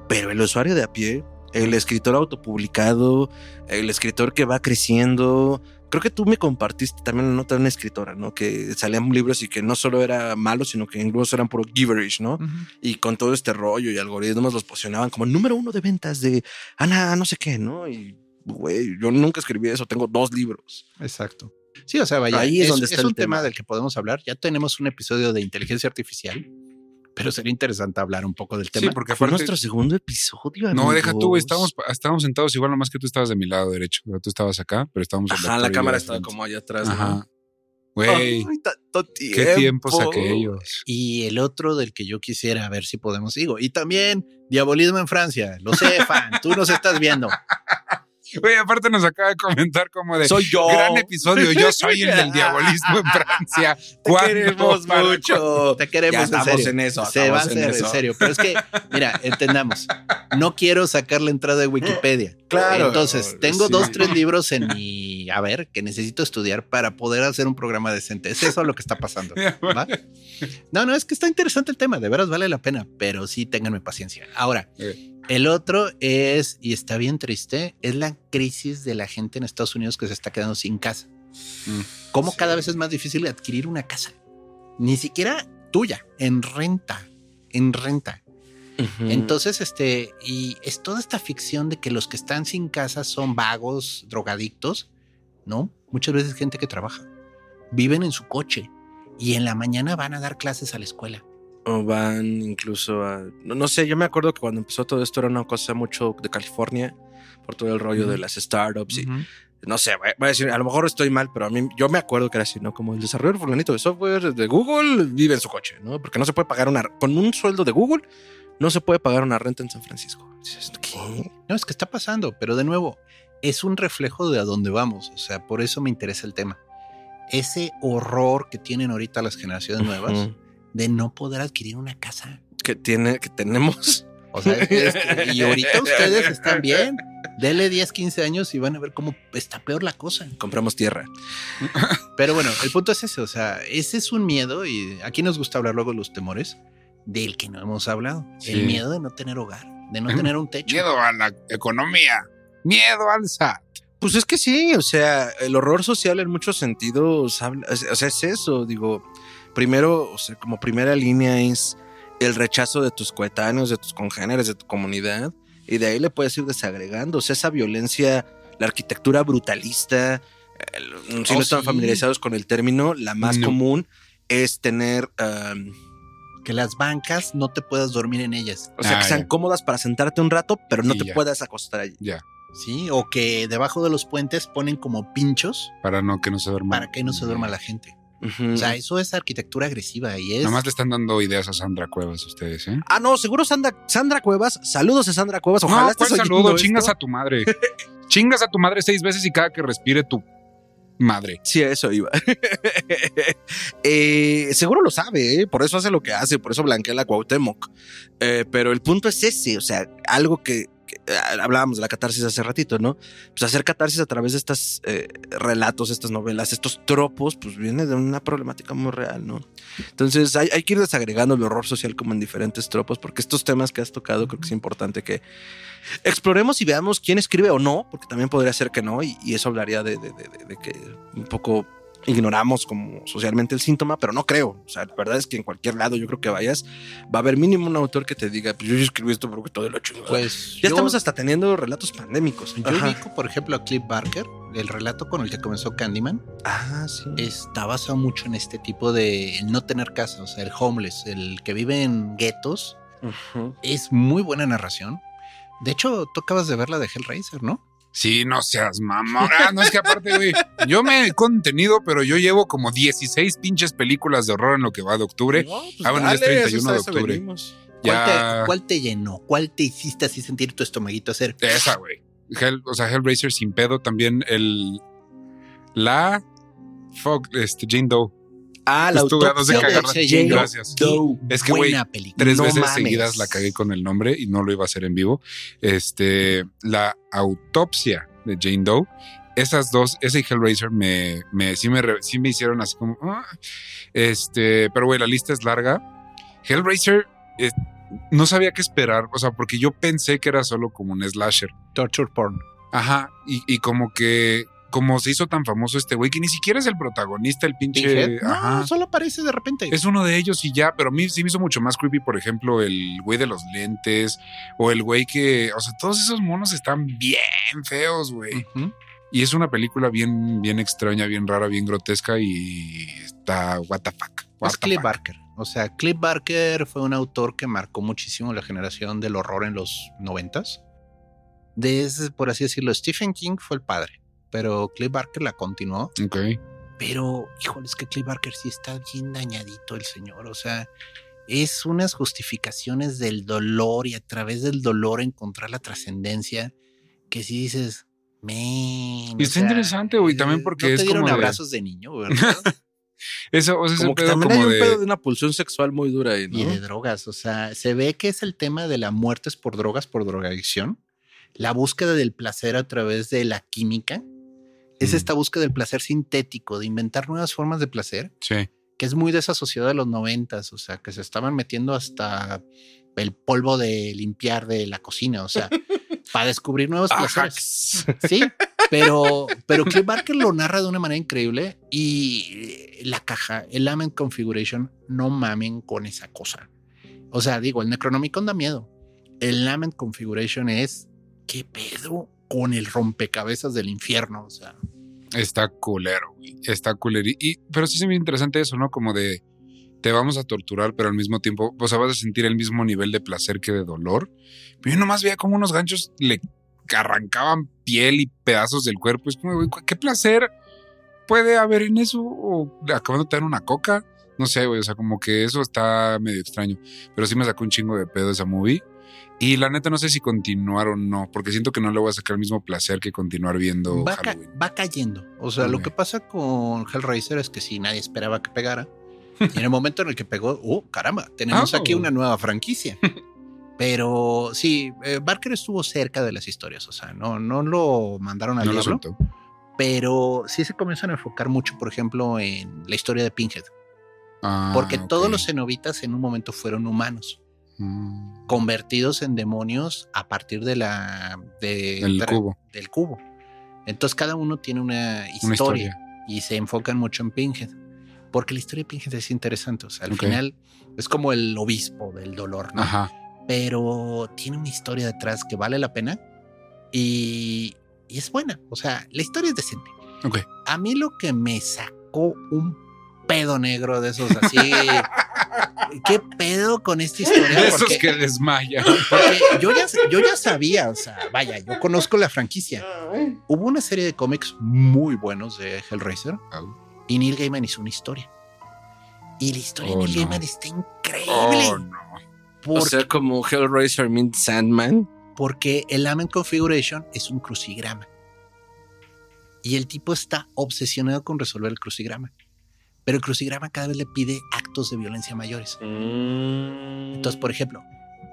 Pero el usuario de a pie, el escritor autopublicado, el escritor que va creciendo. Creo que tú me compartiste también la nota de una escritora, ¿no? Que salían libros y que no solo era malo, sino que incluso eran puro gibberish, ¿no? y con todo este rollo y algoritmos los posicionaban como número uno de ventas de Ana, no sé qué, ¿no? Y, güey, yo nunca escribí eso, tengo dos libros. Exacto. Sí, o sea, vaya, Ahí es es, donde está es el un tema tema. del que podemos hablar. Ya tenemos un episodio de inteligencia artificial, pero sería interesante hablar un poco del tema. Sí, porque Fue aparte... nuestro segundo episodio. No, deja tú. Estábamos, estábamos sentados igual, nomás que tú estabas de mi lado derecho. Tú estabas acá, pero estábamos en Ajá, la cámara estaba como allá atrás. Ajá. Güey, qué tiempos aquellos. Y el otro del que yo quisiera ver si podemos, digo, y también Diabolismo en Francia. Lo sé, fan, tú nos estás viendo. Güey, aparte nos acaba de comentar como de Soy yo. gran episodio. Yo soy el del diabolismo en Francia. Te queremos ¿Para mucho. Te queremos Ya en serio. en eso, Se va a en hacer en, serio. Pero es que, mira, entendamos. No quiero sacar la entrada de Wikipedia. Claro. Entonces, tengo Sí. dos, tres libros en mi a ver que necesito estudiar para poder hacer un programa decente. Es eso lo que está pasando. ¿va? No, no, es que está interesante el tema. De veras vale la pena, pero sí ténganme paciencia. Ahora, Eh. El otro es, y está bien triste, es la crisis de la gente en Estados Unidos que se está quedando sin casa. Mm. Cómo cada vez es más difícil adquirir una casa. Ni siquiera tuya, en renta, en renta. Entonces, este, y es toda esta ficción de que los que están sin casa son vagos, drogadictos, ¿no? Muchas veces gente que trabaja, viven en su coche y en la mañana van a dar clases a la escuela. O van incluso a. No, no sé, yo me acuerdo que cuando empezó todo esto era una cosa mucho de California, por todo el rollo de las startups y no sé, voy a decir, a lo mejor estoy mal, pero a mí yo me acuerdo que era así, ¿no? Como el desarrollador fulanito de software de Google vive en su coche, ¿no? Porque no se puede pagar una con un sueldo de Google, no se puede pagar una renta en San Francisco. No, es que está pasando, pero de nuevo, es un reflejo de a dónde vamos. O sea, por eso me interesa el tema. Ese horror que tienen ahorita las generaciones nuevas. De no poder adquirir una casa. que tiene que tenemos O sea, es que- y ahorita ustedes están bien. Dele 10, 15 años y van a ver cómo está peor la cosa. compramos tierra. Pero bueno, el punto es ese, o sea, ese es un miedo y aquí nos gusta hablar luego de los temores del que no hemos hablado. Sí. El miedo de no tener hogar, de no tener un techo. Miedo a la economía. Miedo al SAT. Pues es que sí, o sea, el horror social en muchos sentidos, habla- o sea, es eso, digo, primero, o sea, como primera línea es el rechazo de tus coetáneos, de tus congéneres, de tu comunidad, y de ahí le puedes ir desagregando, o sea, esa violencia, la arquitectura brutalista, el- si Oh, no están sí. familiarizados con el término, la más No. común es tener, um, Que las bancas no te puedas dormir en ellas. o sea, Ah, que sean ya. cómodas para sentarte un rato, pero no te ya. puedas acostar allí. Ya. Sí, o que debajo de los puentes ponen como pinchos Para no que no se duerma. para que no se duerma la gente. O sea, eso es arquitectura agresiva y es. Nomás le están dando ideas a Sandra Cuevas ustedes, ¿eh? Ah, no, seguro Sandra, Sandra Cuevas. Saludos a Sandra Cuevas. Ojalá no, estés ¿cuál oyendo saludo? esto. Chingas a tu madre. Chingas a tu madre seis veces y cada que respire tu madre. Sí, a eso iba. Eh, seguro lo sabe, ¿eh? por eso hace lo que hace, por eso blanquea la Cuauhtémoc. Eh, pero el punto es ese, o sea, algo que, hablábamos de la catarsis hace ratito, ¿no? Pues hacer catarsis a través de estos relatos, estas novelas, estos tropos, pues viene de una problemática muy real, ¿no? Entonces hay, hay que ir desagregando el horror social como en diferentes tropos, porque estos temas que has tocado creo que es importante que exploremos y veamos quién escribe o no, porque también podría ser que no, y, y eso hablaría de, de- de- de- de que un poco ignoramos como socialmente el síntoma, pero no creo. O sea, la verdad es que en cualquier lado yo creo que vayas, va a haber mínimo un autor que te diga, pues yo escribí esto porque todo de la chingada. Pues ya yo- estamos hasta teniendo relatos pandémicos. Yo Ajá. ubico, por ejemplo, a Cliff Barker, el relato con el que comenzó Candyman, Ah, sí. está basado mucho en este tipo de no tener casa, o sea, el homeless, el que vive en guetos. Es muy buena narración. De hecho, tú acabas de ver la de Hellraiser, ¿no? Sí, no seas mamón. Ah, no es que aparte, güey, yo me he contenido, pero yo llevo como 16 pinches películas de horror en lo que va de octubre. No, pues Ah, bueno, ya es dale, 31 eso de octubre. venimos. ¿Cuál, Ya. te, cuál te llenó? ¿Cuál te hiciste así sentir tu estomaguito hacer? Esa, güey. Hell- o sea, Hellraiser sin pedo. También el. La. Fuck, este, Jane Doe. Ah, la Estuve a dos de autopsia cagarla. de Jane Doe. Gracias. Doe. Es que, güey, Buena película. Tres No veces mames. seguidas la cagué con el nombre y no lo iba a hacer en vivo. Este, la autopsia de Jane Doe. Esas dos, ese y Hellraiser me, me, sí, me, sí me hicieron así como. ah. Este, pero güey, la lista es larga. Hellraiser, eh, no sabía qué esperar. O sea, porque yo pensé que era solo como un slasher. Torture porn. Ajá. Y, y como que, como se hizo tan famoso este güey, que ni siquiera es el protagonista, el pinche. No, Ajá. solo aparece de repente. Es uno de ellos y ya, pero a mí sí me hizo mucho más creepy, por ejemplo, el güey de los lentes o el güey que, o sea, todos esos monos están bien feos, güey. Y es una película bien, bien extraña, bien rara, bien grotesca y está what the fuck. what Es the Cliff fuck. Barker. O sea, Cliff Barker fue un autor que marcó muchísimo la generación del horror en los noventas. Desde, por así decirlo, Stephen King fue el padre, pero Cliff Barker la continuó. Ok. Pero, híjole, es que Cliff Barker sí está bien dañadito el señor. O sea, es unas justificaciones del dolor y a través del dolor encontrar la trascendencia que si dices, men. Y o está sea, interesante, güey, también eh, porque no es te dieron como abrazos de niño, ¿verdad? Eso, o sea, Como que pedo también como hay un de. pedo de una pulsión sexual muy dura ahí, y ¿no? de drogas. O sea, se ve que es el tema de la muertes por drogas, por drogadicción, la búsqueda del placer a través de la química. Es Mm. esta búsqueda del placer sintético, de inventar nuevas formas de placer, Sí. que es muy de esa sociedad de los noventas, o sea, que se estaban metiendo hasta el polvo de limpiar de la cocina, o sea, para descubrir nuevos placeres. Sí, pero, pero Cliff Barker lo narra de una manera increíble y la caja, el Lament Configuration, no mamen con esa cosa. O sea, digo, el Necronomicon da miedo. El Lament Configuration es qué pedo con el rompecabezas del infierno. O sea, Está culero, güey. Está culero. Y, pero sí se me interesante eso, ¿no? Como de te vamos a torturar, pero al mismo tiempo, o sea, vas a sentir el mismo nivel de placer que de dolor. Pero yo nomás veía como unos ganchos le arrancaban piel y pedazos del cuerpo. Es como, güey, ¿qué placer puede haber en eso? O acabando de dar una coca. No sé, güey. O sea, como que eso está medio extraño. Pero sí me sacó un chingo de pedo esa movie. Y la neta no sé si continuar o no, porque siento que no le voy a sacar el mismo placer que continuar viendo va, ca- Halloween. va cayendo. O sea, lo que pasa con Hellraiser es que si nadie esperaba que pegara, y en el momento en el que pegó, oh, caramba, tenemos aquí una nueva franquicia. Pero sí, eh, Barker estuvo cerca de las historias, o sea, no, no lo mandaron al No lo diablo, pero sí se comienzan a enfocar mucho, por ejemplo, en la historia de Pinhead, Ah, porque todos los cenobitas en un momento fueron humanos, Mm, convertidos en demonios a partir de la de- El de- cubo. del cubo. Entonces cada uno tiene una historia, Una historia. y se enfocan mucho en Pinhead, porque la historia de Pinhead es interesante, o sea, al Ok. final es como el obispo del dolor, ¿no? Ajá. Pero tiene una historia detrás que vale la pena y, y es buena, o sea, la historia es decente. Ok. A mí lo que me sacó un pedo negro de esos así. ¿Qué pedo con esta historia? Esos Porque- que desmayan. porque yo ya, yo ya sabía, o sea, vaya, yo conozco la franquicia. Hubo una serie de cómics muy buenos de Hellraiser Y Neil Gaiman hizo una historia. Y la historia Oh, de Neil no. Gaiman está increíble. Oh, no. O porque, sea, como Hellraiser meets Sandman. porque el Lament Configuration es un crucigrama. Y el tipo está obsesionado con resolver el crucigrama. Pero el crucigrama cada vez le pide actos de violencia mayores. Entonces, por ejemplo,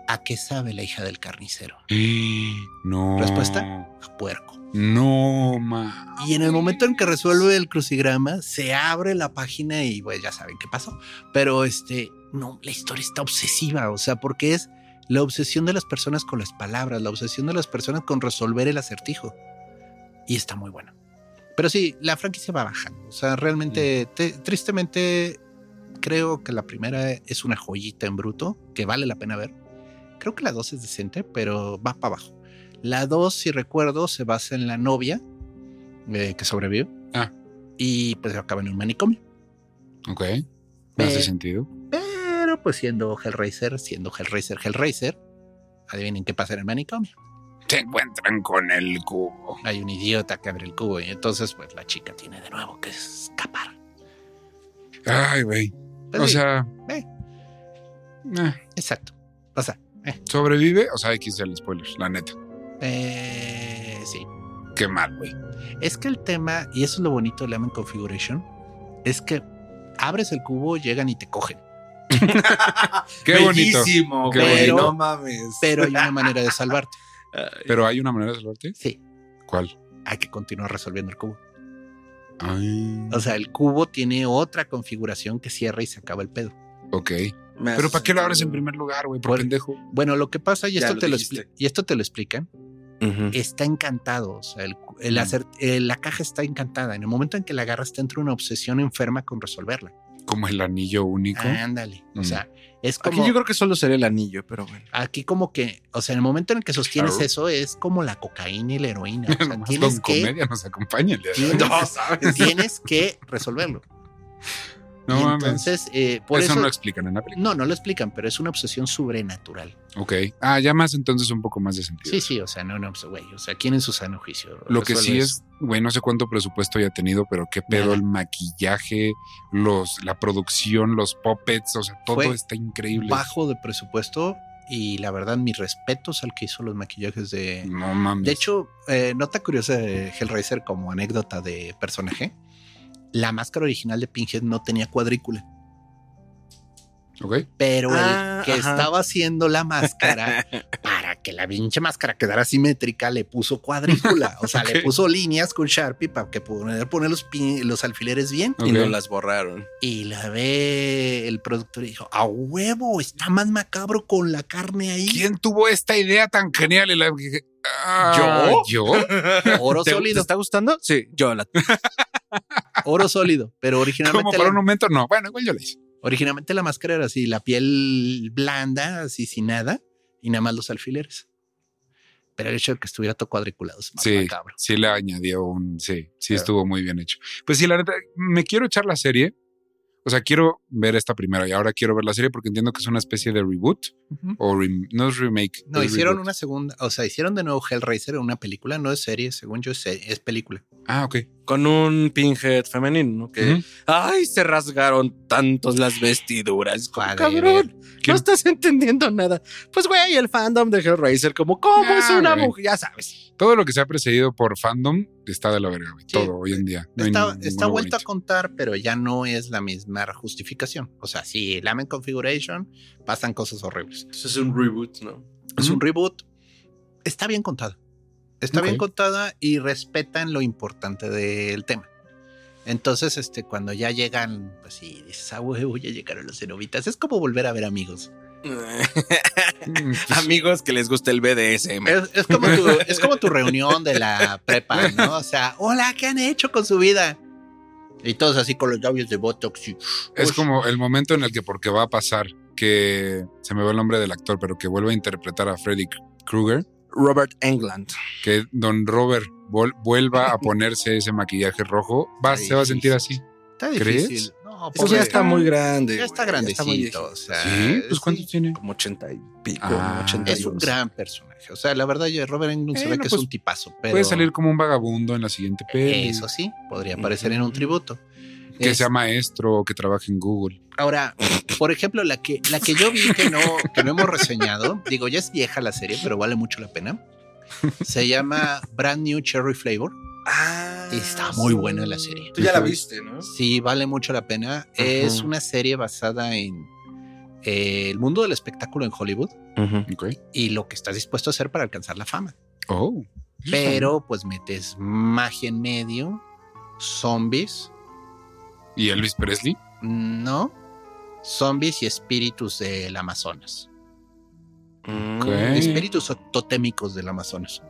¿a qué sabe la hija del carnicero? No. ¿Respuesta? A puerco. No, ma. Y en el momento en que resuelve el crucigrama, se abre la página y pues ya saben qué pasó. Pero este, no, la historia está obsesiva, o sea, porque es la obsesión de las personas con las palabras, la obsesión de las personas con resolver el acertijo. Y está muy bueno. Pero sí, la franquicia va bajando. O sea, realmente, te- tristemente, creo que la primera es una joyita en bruto que vale la pena ver. Creo que la dos es decente, pero va para abajo. La 2, si recuerdo, se basa en la novia eh, que sobrevive. Ah. Y pues acaba en un manicomio. Ok. ¿Me hace Eh, sentido? Pero pues siendo Hellraiser, siendo Hellraiser, Hellraiser, adivinen qué pasa en el manicomio. Se encuentran con el cubo. Hay un idiota que abre el cubo y entonces pues la chica tiene de nuevo que escapar. Ay, güey. Pues, O sí, sea. eh. eh, exacto. O sea, eh, ¿Sobrevive? O sea, X el spoiler, la neta. eh, sí. Qué mal, güey. Es que el tema, y eso es lo bonito de Lemon Configuration, es que abres el cubo, llegan y te cogen. Qué bonito. Bellísimo, Qué güey, bonito. No mames. Pero hay una manera de salvarte. Pero hay una manera de salvarte. Sí, ¿Cuál? hay que continuar resolviendo el cubo. Ay. O sea, el cubo tiene otra configuración que cierra y se acaba el pedo. Ok. Pero ¿para qué lo abres en primer lugar, güey? Por Bueno. pendejo. Bueno, lo que pasa, y esto, lo te lo y esto te lo explican, está encantado. O sea, el, Mm. hacer, eh, la caja está encantada. En el momento en que la agarras, te entra una obsesión enferma con resolverla. Como el anillo único. Ándale. O Mm. sea, es Aquí yo creo que solo sería el anillo, pero bueno. Aquí como que, o sea, en el momento en el que sostienes Claro. eso es como la cocaína y la heroína. O sea, tienes que, Comedia nos acompaña el día de hoy. tienes, sabes. tienes que resolverlo. No y mames. entonces, eh, por eso, eso, no lo explican en la película. no, no lo explican, pero es una obsesión sobrenatural. Ok. Ah, ya más entonces un poco más de sentido. Sí, sí, o sea, no, no, pues, güey, o sea, ¿quién en su sano juicio? Lo que sí es, güey, no sé cuánto presupuesto haya tenido, pero qué pedo Nada. el maquillaje, los, la producción, los puppets, o sea, todo Fue está increíble. bajo de presupuesto y la verdad, mis respetos al que hizo los maquillajes de... No mames. De hecho, eh, nota curiosa de Hellraiser como anécdota de personaje, la máscara original de Pinhead no tenía cuadrícula, ok. pero Ah, el que ajá. estaba haciendo la máscara que la pinche máscara quedara simétrica le puso cuadrícula, o sea, le puso líneas con Sharpie para que pudiera poner los, pin- los alfileres bien. Y no las borraron. Y la ve el productor y dijo, a huevo, está más macabro con la carne ahí. ¿Quién tuvo esta idea tan genial? Y la- Ah, ¿Yo? Oro ¿Te, te sólido, está gustando? Sí, yo la. oro sólido, pero Como originalmente por la, un momento, no. Bueno, igual yo la hice. originalmente la máscara era así, la piel blanda, así sin nada, y nada más los alfileres. Pero el hecho de que estuviera todo cuadriculado es más Sí, macabro. sí le añadió un. Sí, sí estuvo muy bien hecho. Pues sí, la neta, me quiero echar la serie. O sea, quiero ver esta primera y ahora quiero ver la serie porque entiendo que es una especie de reboot o rem- no es remake. No, es hicieron reboot. una segunda, o sea, hicieron de nuevo Hellraiser, una película, no es serie, según yo es, serie, es película. Ah, ok. Con un pinhead femenino, ¿no? Que, ay, se rasgaron tantos las vestiduras. Cabrón, no estás entendiendo nada. Pues, güey, el fandom de Hellraiser, como, ¿cómo es Ah, una güey. mujer? Ya sabes. Todo lo que se ha precedido por fandom está de la verga, güey. Sí. Todo hoy en día. No está está vuelto a contar, pero ya no es la misma justificación. O sea, si Lament Configuration pasan cosas horribles. Eso es un reboot, ¿no? Es un reboot. Está bien contada. Está bien contada y respetan lo importante del tema. Entonces, este, cuando ya llegan, pues sí, dices, ah, huevo, ya llegaron los cenobitas. Es como volver a ver amigos. Mm, pues, Amigos que les gusta el BDSM. Es, es como tu, es como tu reunión de la prepa, ¿no? O sea, hola, ¿qué han hecho con su vida? Y todos así con los labios de Botox. y- Es como el momento en el que, porque va a pasar, que se me va el nombre del actor, pero que vuelve a interpretar a Freddy Krueger, Robert England. que Don Robert vuelva a ponerse ese maquillaje rojo, va, se va a sentir difícil. así. Está ¿Crees? No, Pues ya está muy grande. Ya está grandecito. viejito. o sea, Sí, pues sí, ¿cuántos tiene? Como 80 y pico, Ah, 80 Es un gran personaje. O sea, la verdad, yo- Robert Englund se ve que pues, es un tipazo. Pero Puede salir como un vagabundo en la siguiente peli. Eso sí, podría aparecer en un tributo. Que Es- sea maestro o que trabaje en Google. Ahora, por ejemplo, la que, la que yo vi que no, que no hemos reseñado, digo, ya es vieja la serie, pero vale mucho la pena. Se llama Brand New Cherry Flavor. Ah, Está muy buena la serie. Tú ya la viste, ¿no? Sí, vale mucho la pena. Es una serie basada en eh, el mundo del espectáculo en Hollywood Ok. y lo que estás dispuesto a hacer para alcanzar la fama. Oh. Pero pues metes magia en medio, zombies, ¿Y Elvis Presley? no, zombies y espíritus del Amazonas. Ok. Espíritus totémicos del Amazonas.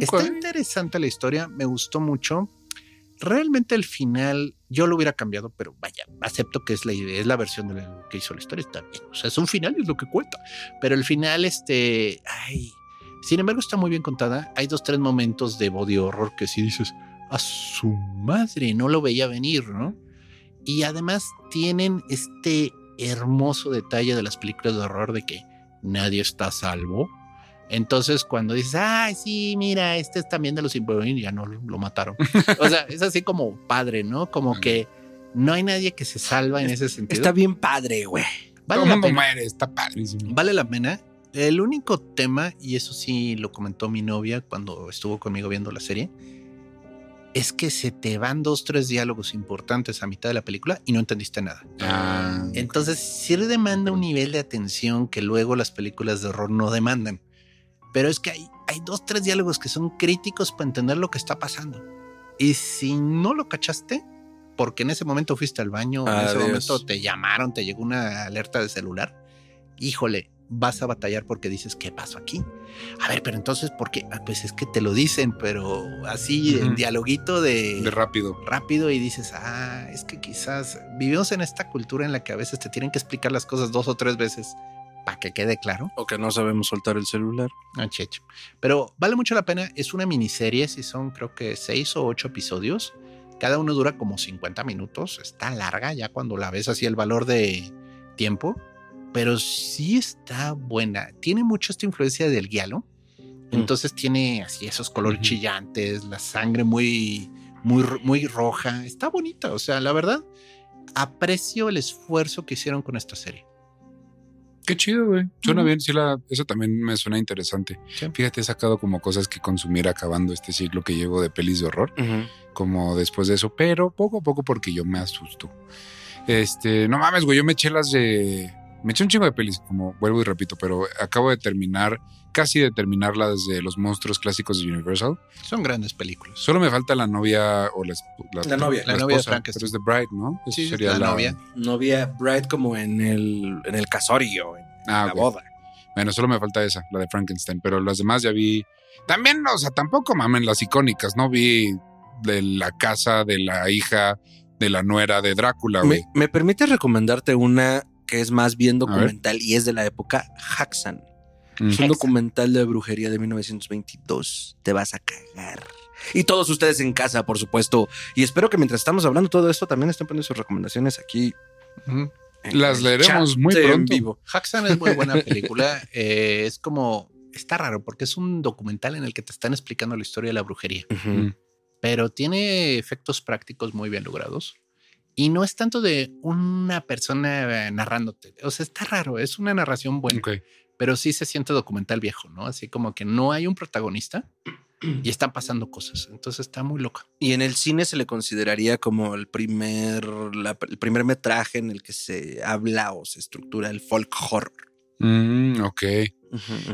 Está interesante la historia, me gustó mucho. Realmente el final yo lo hubiera cambiado, pero vaya, acepto que es la idea, es la versión de lo que hizo la historia, está bien. O sea, es un final, es lo que cuenta. Pero el final, este, ay, sin embargo, está muy bien contada. Hay dos, tres momentos de body horror que sí dices, a su madre, no lo veía venir, ¿no? Y además tienen este hermoso detalle de las películas de horror de que nadie está a salvo. Entonces, cuando dices, ay, sí, mira, este es también de los Impossible", ya no lo mataron. O sea, es así como padre, ¿no? Como que no hay nadie que se salva en ese sentido. Está bien padre, güey. Vale la pena. muere, está padrísimo. Vale la pena. El único tema, y eso sí lo comentó mi novia cuando estuvo conmigo viendo la serie, es que se te van dos, tres diálogos importantes a mitad de la película y no entendiste nada. Ah, Entonces, sí demanda un nivel de atención que luego las películas de horror no demandan. Pero es que hay, hay dos, tres diálogos que son críticos para entender lo que está pasando. Y si no lo cachaste, porque en ese momento fuiste al baño, en ese Adiós. momento te llamaron, te llegó una alerta de celular, híjole, vas a batallar porque dices, ¿qué pasó aquí? A ver, pero entonces, ¿por qué? Ah, pues es que te lo dicen, pero así en Ujú. dialoguito de, de rápido. rápido y dices, ah, es que quizás vivimos en esta cultura en la que a veces te tienen que explicar las cosas dos o tres veces para que quede claro. O que no sabemos soltar el celular. Ah, checho. Pero vale mucho la pena. Es una miniserie, si son creo que seis o ocho episodios. Cada uno dura como 50 minutos. Está larga ya cuando la ves así el valor de tiempo. Pero sí está buena. Tiene mucho esta influencia del guialo. Entonces tiene así esos colores Ujú. chillantes, la sangre muy, muy, muy roja. Está bonita. O sea, la verdad, aprecio el esfuerzo que hicieron con esta serie. Qué chido, güey. Suena bien. Sí, la, eso también me suena interesante. Sí. Fíjate, he sacado como cosas que consumir acabando este ciclo que llevo de pelis de horror. como después de eso, pero poco a poco porque yo me asusto. Este, no mames, güey, yo me eché las de. Me eché un chingo de pelis, como vuelvo y repito, pero acabo de terminar, casi de terminar las de los monstruos clásicos de Universal. Son grandes películas. Solo me falta la novia o la, esp- La novia. La novia de esposa, Frankenstein. Pero es de Bride, ¿no? Eso Sí, la novia. Novia Bright como en el, en el casorio, en Ah, la boda. Bueno, solo me falta esa, la de Frankenstein, pero las demás ya vi. También, o sea, tampoco mamen las icónicas, ¿no? Vi de la casa de la hija de la nuera de Drácula, güey. ¿Me, me permites recomendarte una que es más bien documental y es de la época Haxan? Mm. Es un documental de brujería de 1922. Te vas a cagar. Y todos ustedes en casa, por supuesto. Y espero que mientras estamos hablando todo esto, también estén poniendo sus recomendaciones aquí. En Las leeremos muy en pronto. vivo. Haxan es muy buena película. Eh, es como. Está raro porque es un documental en el que te están explicando la historia de la brujería, Mm. pero tiene efectos prácticos muy bien logrados. Y no es tanto de una persona narrándote. O sea, está raro. Es una narración buena, pero sí se siente documental viejo, ¿no? Así como que no hay un protagonista y están pasando cosas. Entonces está muy loca. Y en el cine se le consideraría como el primer, la- el primer metraje en el que se habla o se estructura el folk horror. Mm, ok.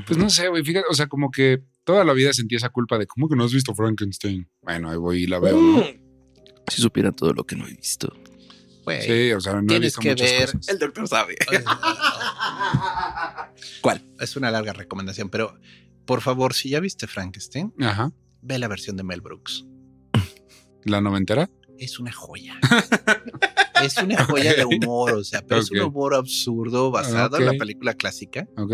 Pues no sé, güey. Fíjate, o sea, como que toda la vida sentí esa culpa de cómo que no has visto Frankenstein. Bueno, ahí voy y la veo, ¿no? Si supieran todo lo que no he visto. Güey, Sí, o sea, no he Tienes visto que ver cosas. El doctor sabe. Es- ¿Cuál? Es una larga recomendación, pero por favor, si ya viste Frankenstein, Ajá. ve la versión de Mel Brooks. ¿La noventera? Es una joya. es una joya de humor, o sea, pero es un humor absurdo basado en la película clásica. Ok.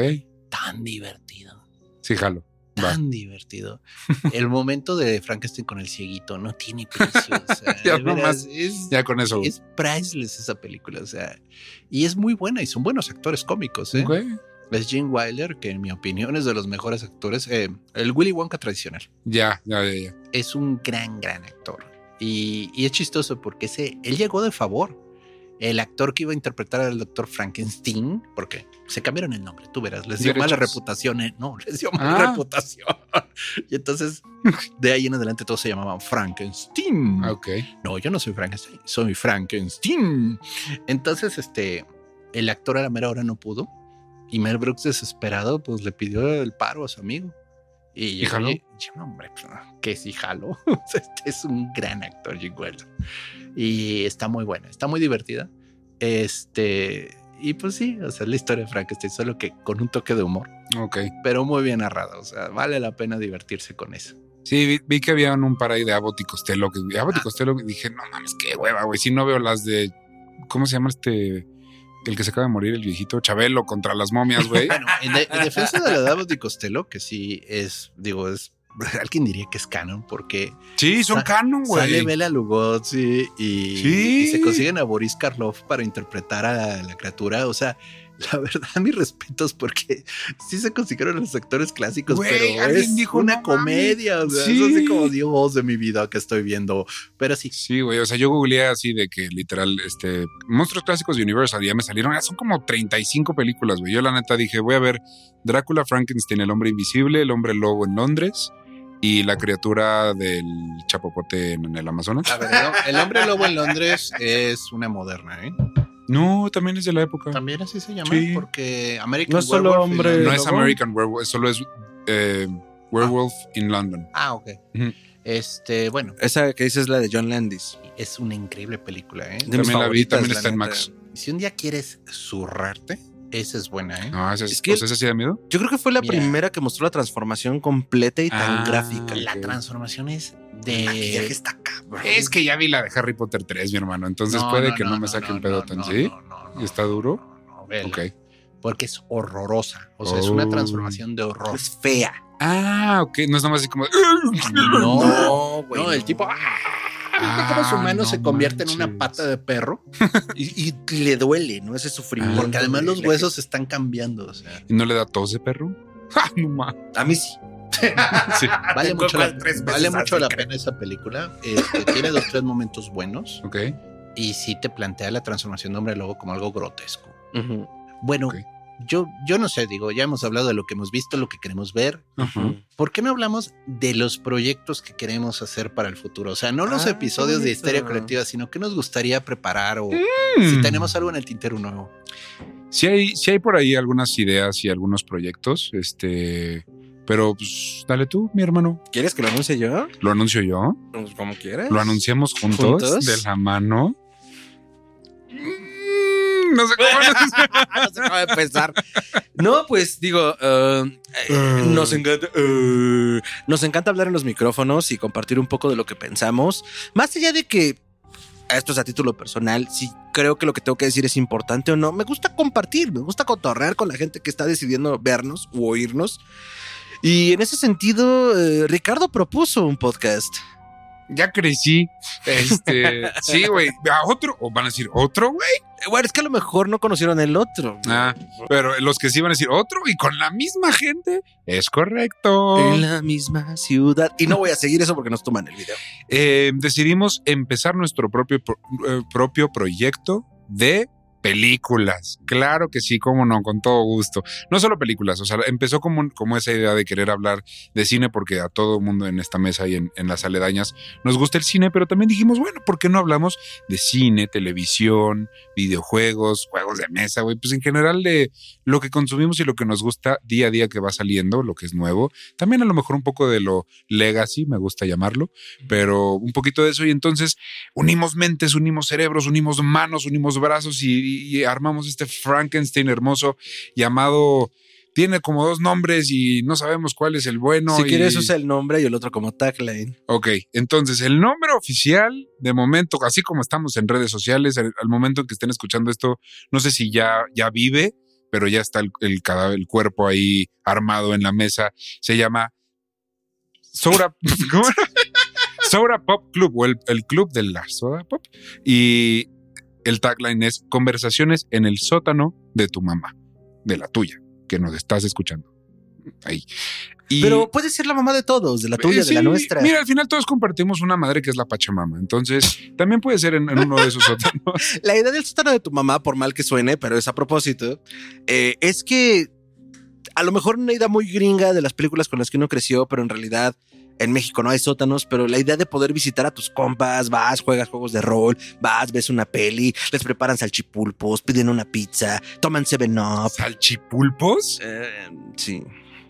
Tan divertido, Sí, jalo. Va. tan divertido. El momento de Frankenstein con el cieguito no tiene precio. O sea, Ya de veras, nomás, es, Ya con eso. es priceless esa película, o sea, y es muy buena y son buenos actores cómicos, ¿eh? Es Gene Wilder, que en mi opinión es de los mejores actores, eh, el Willy Wonka tradicional. Ya, ya, ya, ya. es un gran, gran actor. Y, y es chistoso porque ese, él llegó de favor. El actor que iba a interpretar al doctor Frankenstein, porque se cambiaron el nombre, tú verás, les dio Derechos. mala reputación. eh, No, les dio mala Ah. reputación. Y entonces, de ahí en adelante todos se llamaban Frankenstein. Ah, Ok. No, yo no soy Frankenstein, soy Frankenstein. Entonces, este, el actor a la mera hora no pudo. Y Mel Brooks, desesperado, pues le pidió el paro a su amigo. Y, ¿Y jaló? y- y, no, hombre, pues, que sí jaló. este es un gran actor, Jim. Y está muy buena, está muy divertida. Este, y pues sí, o sea, es la historia de Frankenstein, solo que con un toque de humor, Ok. pero muy bien narrada. O sea, vale la pena divertirse con eso. Sí, vi, vi que había un par ahí de Abbott y Costello. Que, Abbott y Ah. Costello, que dije, no mames, qué hueva, güey. Si no veo las de. ¿Cómo se llama este? El que se acaba de morir, el viejito Chabelo contra las momias, güey. Bueno, en, de- en defensa de la de Costello, que sí es, digo, es, alguien diría que es canon, porque Sí, son canon, sale güey. Bela Lugosi y, Sí. y se consiguen a Boris Karloff para interpretar a la criatura. O sea, la verdad, mis respetos, porque sí se consiguieron los actores clásicos, pero alguien es dijo, una comedia. O sea, Sí. es así como Dios de mi vida que estoy viendo. Pero sí, Sí, güey. O sea, yo googleé así de que literal, este, monstruos clásicos de Universal ya me salieron. Ya son como 35 películas, güey. Yo la neta dije, voy a ver Drácula, Frankenstein, el hombre invisible, el hombre lobo en Londres y la criatura del chapopote en el Amazonas. a ver, el, el hombre lobo en Londres es una moderna, ¿eh? No, también es de la época. También así se llama, Sí. porque American No es solo Werewolf in hombre- London- No es? American Werewolf, solo es eh, Werewolf in London. Ah, ok. Este, bueno, Esa que dices es la de John Landis. es una increíble película, ¿eh? De También la vi, también la está en. Max. Si un día quieres zurrarte, esa es buena, ¿eh? No, esa es, Es que- o sea, ¿esa sí da miedo? Yo creo que fue la Mira. primera que mostró la transformación completa y tan Ah. gráfica. La transformación es El maquillaje de... está cabrón. Es que ya vi la de Harry Potter 3, mi hermano. Entonces puede que no, me saquen pedo tan, no, ¿sí? no, no, no, ¿Está duro? no, no, vela. Ok. Porque es horrorosa. O sea, es una Oh. transformación de horror. Es fea. Ah, ok. No es nada más así como. No, güey. no, el tipo... ¡ah! ¿Viste cómo su Ah, mano no se convierte en una pata de perro? Y, y le duele, ¿no? Ese sufrimiento. Porque además los huesos están cambiando. O sea, ¿Y no le da tos de perro? ¡Ja! No ma. A mí sí. Sí. vale mucho, la, vale mucho pena esa película. Este, tiene dos, tres momentos buenos. Ok. y sí te plantea la transformación de hombre lobo como algo grotesco. Bueno. Yo, yo no sé, digo, ya hemos hablado de lo que hemos visto, lo que queremos ver. ¿Por qué no hablamos de los proyectos que queremos hacer para el futuro? O sea, no los Ah, episodios de bonito. Histeria Colectiva, sino qué nos gustaría preparar o Mm. si tenemos algo en el tintero nuevo. Sí hay, sí hay por ahí algunas ideas y algunos proyectos. Este. Pero pues dale tú, mi hermano. ¿Quieres que lo anuncie yo? Lo anuncio yo. Pues como quieras. Lo anunciamos juntos, ¿Juntos? de la mano. No sé cómo no se acaba de empezar. No, pues digo, eh, eh, nos encanta, eh, nos encanta hablar en los micrófonos y compartir un poco de lo que pensamos. Más allá de que esto es a título personal, si creo que lo que tengo que decir es importante o no, me gusta compartir, me gusta cotorrear con la gente que está decidiendo vernos u oírnos. Y en ese sentido, eh, Ricardo propuso un podcast. Ya crecí. Este. sí, güey. ¿A otro? ¿O van a decir otro, güey? Bueno, es que a lo mejor no conocieron el otro. Ah, pero los que sí van a decir otro y con la misma gente. Es correcto. En la misma ciudad. Y no voy a seguir eso porque nos toman el video. Eh, decidimos empezar nuestro propio, pro- eh, propio proyecto de películas. Claro que sí, cómo no, con todo gusto. No solo películas, o sea, empezó como, como esa idea de querer hablar de cine porque a todo mundo en esta mesa y en, en las aledañas nos gusta el cine, pero también dijimos, bueno, ¿por qué no hablamos de cine, televisión, videojuegos, juegos de mesa, güey? Pues en general de lo que consumimos y lo que nos gusta día a día que va saliendo, lo que es nuevo. También a lo mejor un poco de lo legacy, me gusta llamarlo, pero un poquito de eso y entonces unimos mentes, unimos cerebros, unimos manos, unimos brazos y, y armamos este Frankenstein hermoso llamado... Tiene como dos nombres y no sabemos cuál es el bueno. si y- quieres, usa el nombre y el otro como tagline. Ok, entonces el nombre oficial de momento, así como estamos en redes sociales, al, al momento en que estén escuchando esto, no sé si ya, ya vive, pero ya está el, el cadáver, el cuerpo ahí armado en la mesa. Se llama Soda. Soda Pop Club o el, el club de la Soda Pop. Y el tagline es Conversaciones en el sótano de tu mamá, de la tuya, que nos estás escuchando. Ahí. Y- Pero puede ser la mamá de todos, de la tuya, Eh, de la nuestra. Mira, al final todos compartimos una madre que es la Pachamama. Entonces, también puede ser en, en uno de esos sótanos. La idea del sótano de tu mamá, por mal que suene, pero es a propósito, eh, es que a lo mejor una idea muy gringa de las películas con las que uno creció, pero en realidad en México no hay sótanos, pero la idea de poder visitar a tus compas, vas, juegas juegos de rol, vas, ves una peli, les preparan salchipulpos, piden una pizza, toman Seven Up. ¿Salchipulpos? Eh, sí.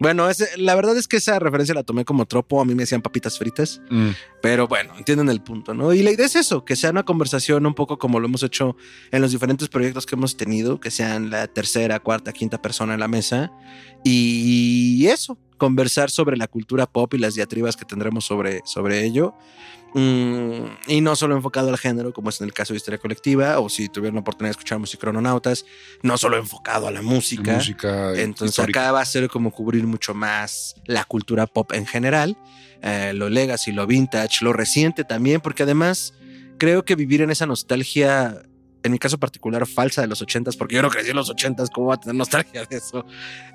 Bueno, ese- la verdad es que esa referencia la tomé como tropo. A mí me hacían papitas fritas. Mm. Pero bueno, entienden el punto, ¿no? Y la idea es eso, que sea una conversación un poco como lo hemos hecho en los diferentes proyectos que hemos tenido, que sean la tercera, cuarta, quinta persona en la mesa. Y eso, conversar sobre la cultura pop y las diatribas que tendremos sobre, sobre ello. Mm, y no solo enfocado al género, como es en el caso de Historia Colectiva, o si tuvieron la oportunidad de escuchar Musicrononautas, no solo enfocado a la música. Música. Entonces histórica. acá va a ser como cubrir mucho más la cultura pop en general, eh, lo legacy, lo vintage, lo reciente también, porque además creo que vivir en esa nostalgia, en mi caso particular, falsa de los ochentas, porque yo no crecí en los ochentas, ¿cómo va a tener nostalgia de eso?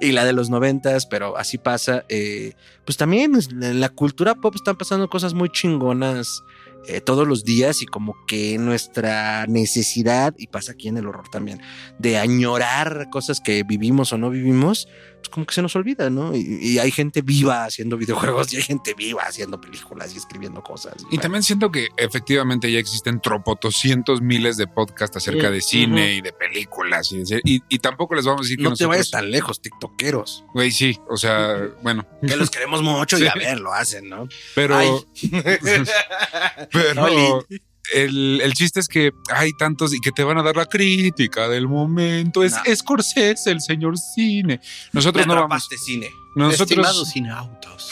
Y la de los noventas, pero así pasa. eh, pues también en la cultura pop están pasando cosas muy chingonas. eh, todos los días y como que nuestra necesidad, y pasa aquí en el horror también, de añorar cosas que vivimos o no vivimos, pues como que se nos olvida, ¿no? Y, y hay gente viva haciendo videojuegos y hay gente viva haciendo películas y escribiendo cosas. Y también siento que efectivamente ya existen tropotoscientos miles de podcasts acerca de cine y de películas. Y, de- y- y tampoco les vamos a decir que no te nosotros- vayas tan lejos, tiktokeros. Güey, sí, o sea, bueno, Que los queremos mucho Sí. y a ver, lo hacen, ¿no? pero, pero. El, el chiste es que hay tantos y que te van a dar la crítica del momento. Es No. Scorsese, el señor cine. Nosotros no vamos. cine. Nosotros, Estimados autos.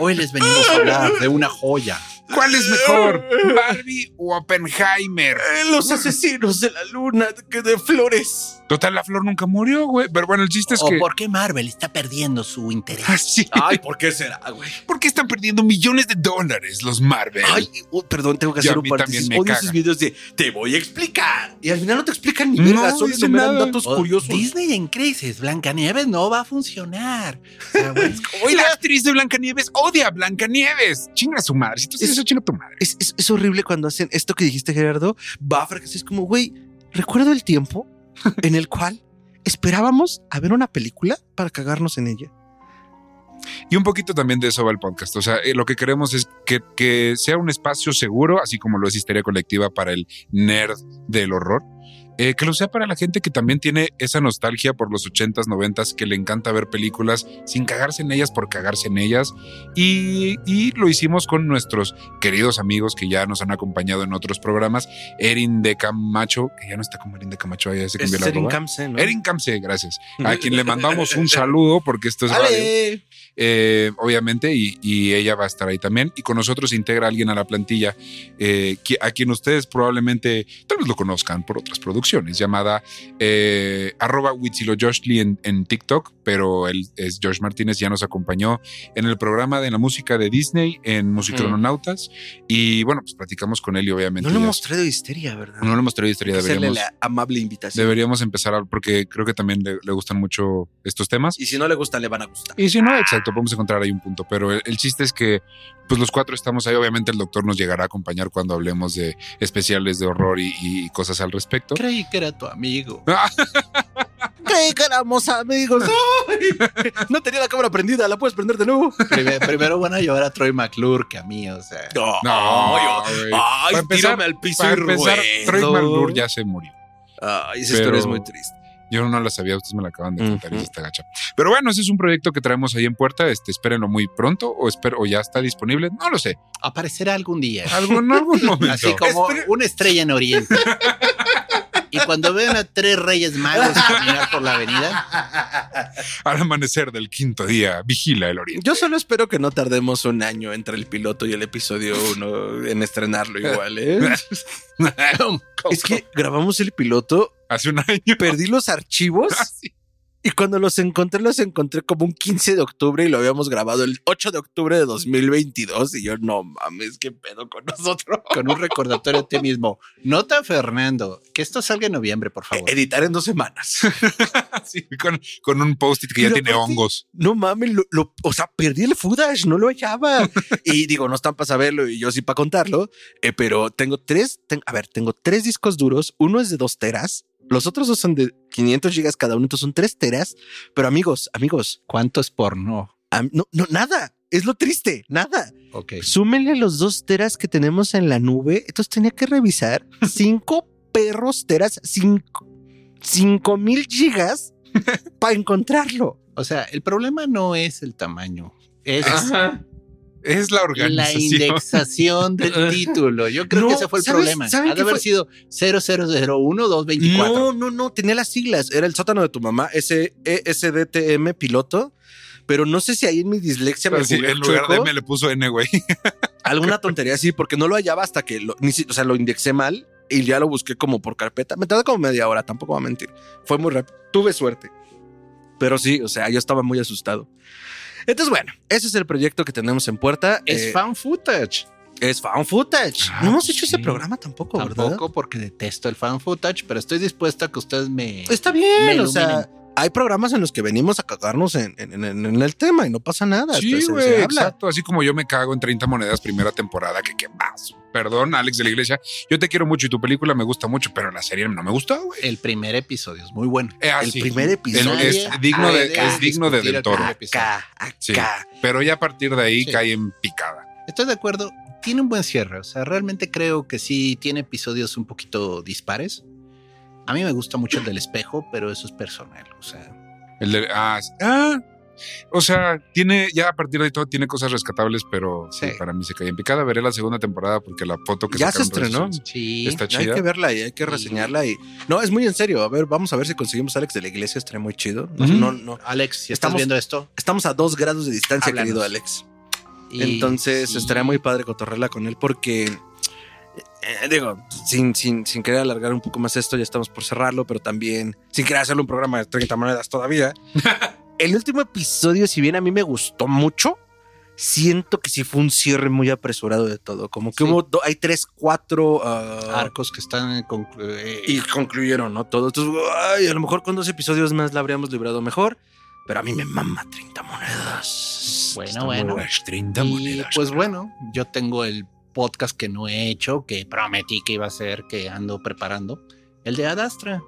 Hoy les venimos a hablar de una joya. ¿Cuál es mejor? ¿Barbie o Oppenheimer? Eh, Los asesinos de la luna que de flores. Total, la flor nunca murió, güey. Pero bueno, el chiste es ¿O que. por qué Marvel está perdiendo su interés? Ah, sí. Ay, ¿por qué será, güey? ¿Por qué están perdiendo millones de dólares los Marvel? Ay, oh, perdón, tengo que hacer a un paréntesis. también me Odio esos videos de te voy a explicar. Y al final no te explican ni No, verga, solo dice enumeran nada. datos O curiosos. Disney en crisis, Blancanieves no va a funcionar. O sea, güey, la actriz de Blancanieves odia a Blancanieves. Chinga su madre. Si tú Es- eso, chinga tu madre. Es, es- es horrible cuando hacen esto que dijiste, Gerardo. Va a fracasar. Es como, güey, recuerdo el tiempo en el cual esperábamos a ver una película para cagarnos en ella. Y un poquito también de eso va el podcast. O sea, eh, lo que queremos es que, que sea un espacio seguro, así como lo es Histeria Colectiva para el nerd del horror. Eh, que lo sea para la gente que también tiene esa nostalgia por los 80s, 90s, que le encanta ver películas sin cagarse en ellas por cagarse en ellas. Y, y lo hicimos con nuestros queridos amigos que ya nos han acompañado en otros programas. Erin de Camacho, que ya no está como Erin de Camacho, ya se cambió la arroba. Camse, ¿no? Erin Camse, gracias. A quien le mandamos un saludo porque esto es radio. Eh, obviamente, y, y ella va a estar ahí también. Y con nosotros integra alguien a la plantilla, eh, a quien ustedes probablemente tal vez lo conozcan por otras producciones, llamada eh, arroba Huitzilojoshli en, en TikTok, pero él es Josh Martínez, ya nos acompañó en el programa de la música de Disney, en Musicronautas, y bueno, pues platicamos con él y obviamente... No lo hemos traído histeria, ¿verdad? no lo hemos traído historia, Hacerle deberíamos, la amable invitación. deberíamos empezar a, porque creo que también le- le gustan mucho estos temas. Y si no le gusta, le van a gustar. Y si no, exacto, podemos encontrar ahí un punto. Pero el, el chiste es que, pues los cuatro estamos ahí. Obviamente el doctor nos llegará a acompañar cuando hablemos de especiales de horror y, y cosas al respecto. Creí que era tu amigo. Creí que éramos amigos. Ay, no tenía la cámara prendida, la puedes prender de nuevo. Primero, primero van a llevar a Troy McClure que a mí, o sea. No, No, ay, güey. ay, Para empezar- tírame al piso Para empezar, Troy. McClure ya se murió. Ay, esa Pero- historia es muy triste. Yo no la sabía, ustedes me la acaban de contar sí está gacha. Pero bueno, ese es un proyecto que traemos ahí en puerta. Este, espérenlo muy pronto o espero, o ya está disponible. No lo sé. Aparecerá algún día. Algo, en algún momento. Así como Espere- una estrella en Oriente. Y cuando vean a tres reyes magos caminar por la avenida, Al amanecer del quinto día, vigila el oriente. Yo solo espero que no tardemos un año entre el piloto y el episodio uno en estrenarlo igual, ¿eh? es que grabamos el piloto, Hace un año. perdí los archivos Ah, sí. Y cuando los encontré, los encontré como un 15 de octubre y lo habíamos grabado el 8 de octubre de 2022. Y yo, no mames, qué pedo con nosotros. Con un recordatorio a ti mismo. Nota, Fernando, que esto salga en noviembre, por favor. Editar en dos semanas. Sí, con, con un post-it que ya tiene hongos. No mames, lo, lo- o sea, perdí el footage, no lo hallaba. y digo, no están para saberlo y yo sí para contarlo, eh, pero tengo tres, ten- a ver, tengo tres discos duros, uno es de dos teras, los otros dos son de 500 gigas cada uno, entonces son tres teras, pero amigos, amigos, ¿Cuánto es porno? am- no, no, nada, es lo triste, nada. Ok. Súmenle los dos teras que tenemos en la nube, entonces tenía que revisar cinco perros teras, cinco, cinco mil gigas para encontrarlo. O sea, el problema no es el tamaño, es Ajá. Es la la organización. indexación del título. Yo creo No, que ese fue el ¿sabes- problema. saben Ha de haber fue? sido 0001224. No, no, no, tenía las siglas. Era el sótano de tu mamá, ese E ESDTM piloto. Pero no sé si ahí en mi dislexia me jugué en lugar de M le puso N, güey. alguna tontería así, porque no lo hallaba hasta que lo, ni o sea, lo indexé mal y ya lo busqué como por carpeta. Me tardó como media hora, tampoco voy a mentir. Fue muy rápido. Tuve suerte. Pero sí, o sea, yo estaba muy asustado. Entonces, bueno, ese es el proyecto que tenemos en puerta. Es Eh, fan footage. es found footage. Ah, no hemos hecho sí. ese programa tampoco, ¿verdad? Tampoco porque detesto el fan footage, pero estoy dispuesta a que ustedes me. Está Me bien, o sea, hay programas en los que venimos a cagarnos en, en- en- en el tema y no pasa nada. Sí, güey, exacto. Así como yo me cago en 30 monedas primera temporada, que qué más. Perdón, Alex de la Iglesia. Yo te quiero mucho y tu película me gusta mucho, pero la serie no me gustó, güey. El primer episodio es muy bueno. Eh, El primer episodio. El- es digno de, es digno de Del el Toro. Acá, acá. Sí. Pero ya a partir de ahí Sí. cae en picada. Estoy de acuerdo. Tiene un buen cierre. O sea, realmente creo que sí tiene episodios un poquito dispares. A mí me gusta mucho el del espejo, pero eso es personal. O sea, El de, ah, ah, o sea, tiene, ya a partir de ahí todo tiene cosas rescatables, pero sí, Sí. para mí se cae en picada. Veré la segunda temporada porque la foto que Ya se estrenó. sí. Está Hay chida. que verla y hay que reseñarla. Y no, es muy en serio. A ver, vamos a ver si conseguimos a Alex de la iglesia. Estaría muy chido. No, no, no. Alex, si Estamos- estás viendo esto, Estamos a dos grados de distancia, Háblanos. querido Alex. y- Entonces sí. estaría muy padre cotorrarla con él porque, eh, digo, sin, sin, sin querer alargar un poco más esto, ya estamos por cerrarlo, pero también sin querer hacerle un programa de 30 monedas todavía. el último episodio, si bien a mí me gustó mucho, siento que sí fue un cierre muy apresurado de todo. Como que Sí. hubo, do- hay tres, cuatro ah, arcos que están conclu- eh, y concluyeron, ¿no? Todo. Entonces, ay, a lo mejor con dos episodios más la habríamos librado mejor. Pero a mí me mama 30 monedas. Bueno, Está bueno. bueno. Las 30 Y monedas. pues bueno, yo tengo el podcast que no he hecho, que prometí que iba a ser, que ando preparando. El de Adastra.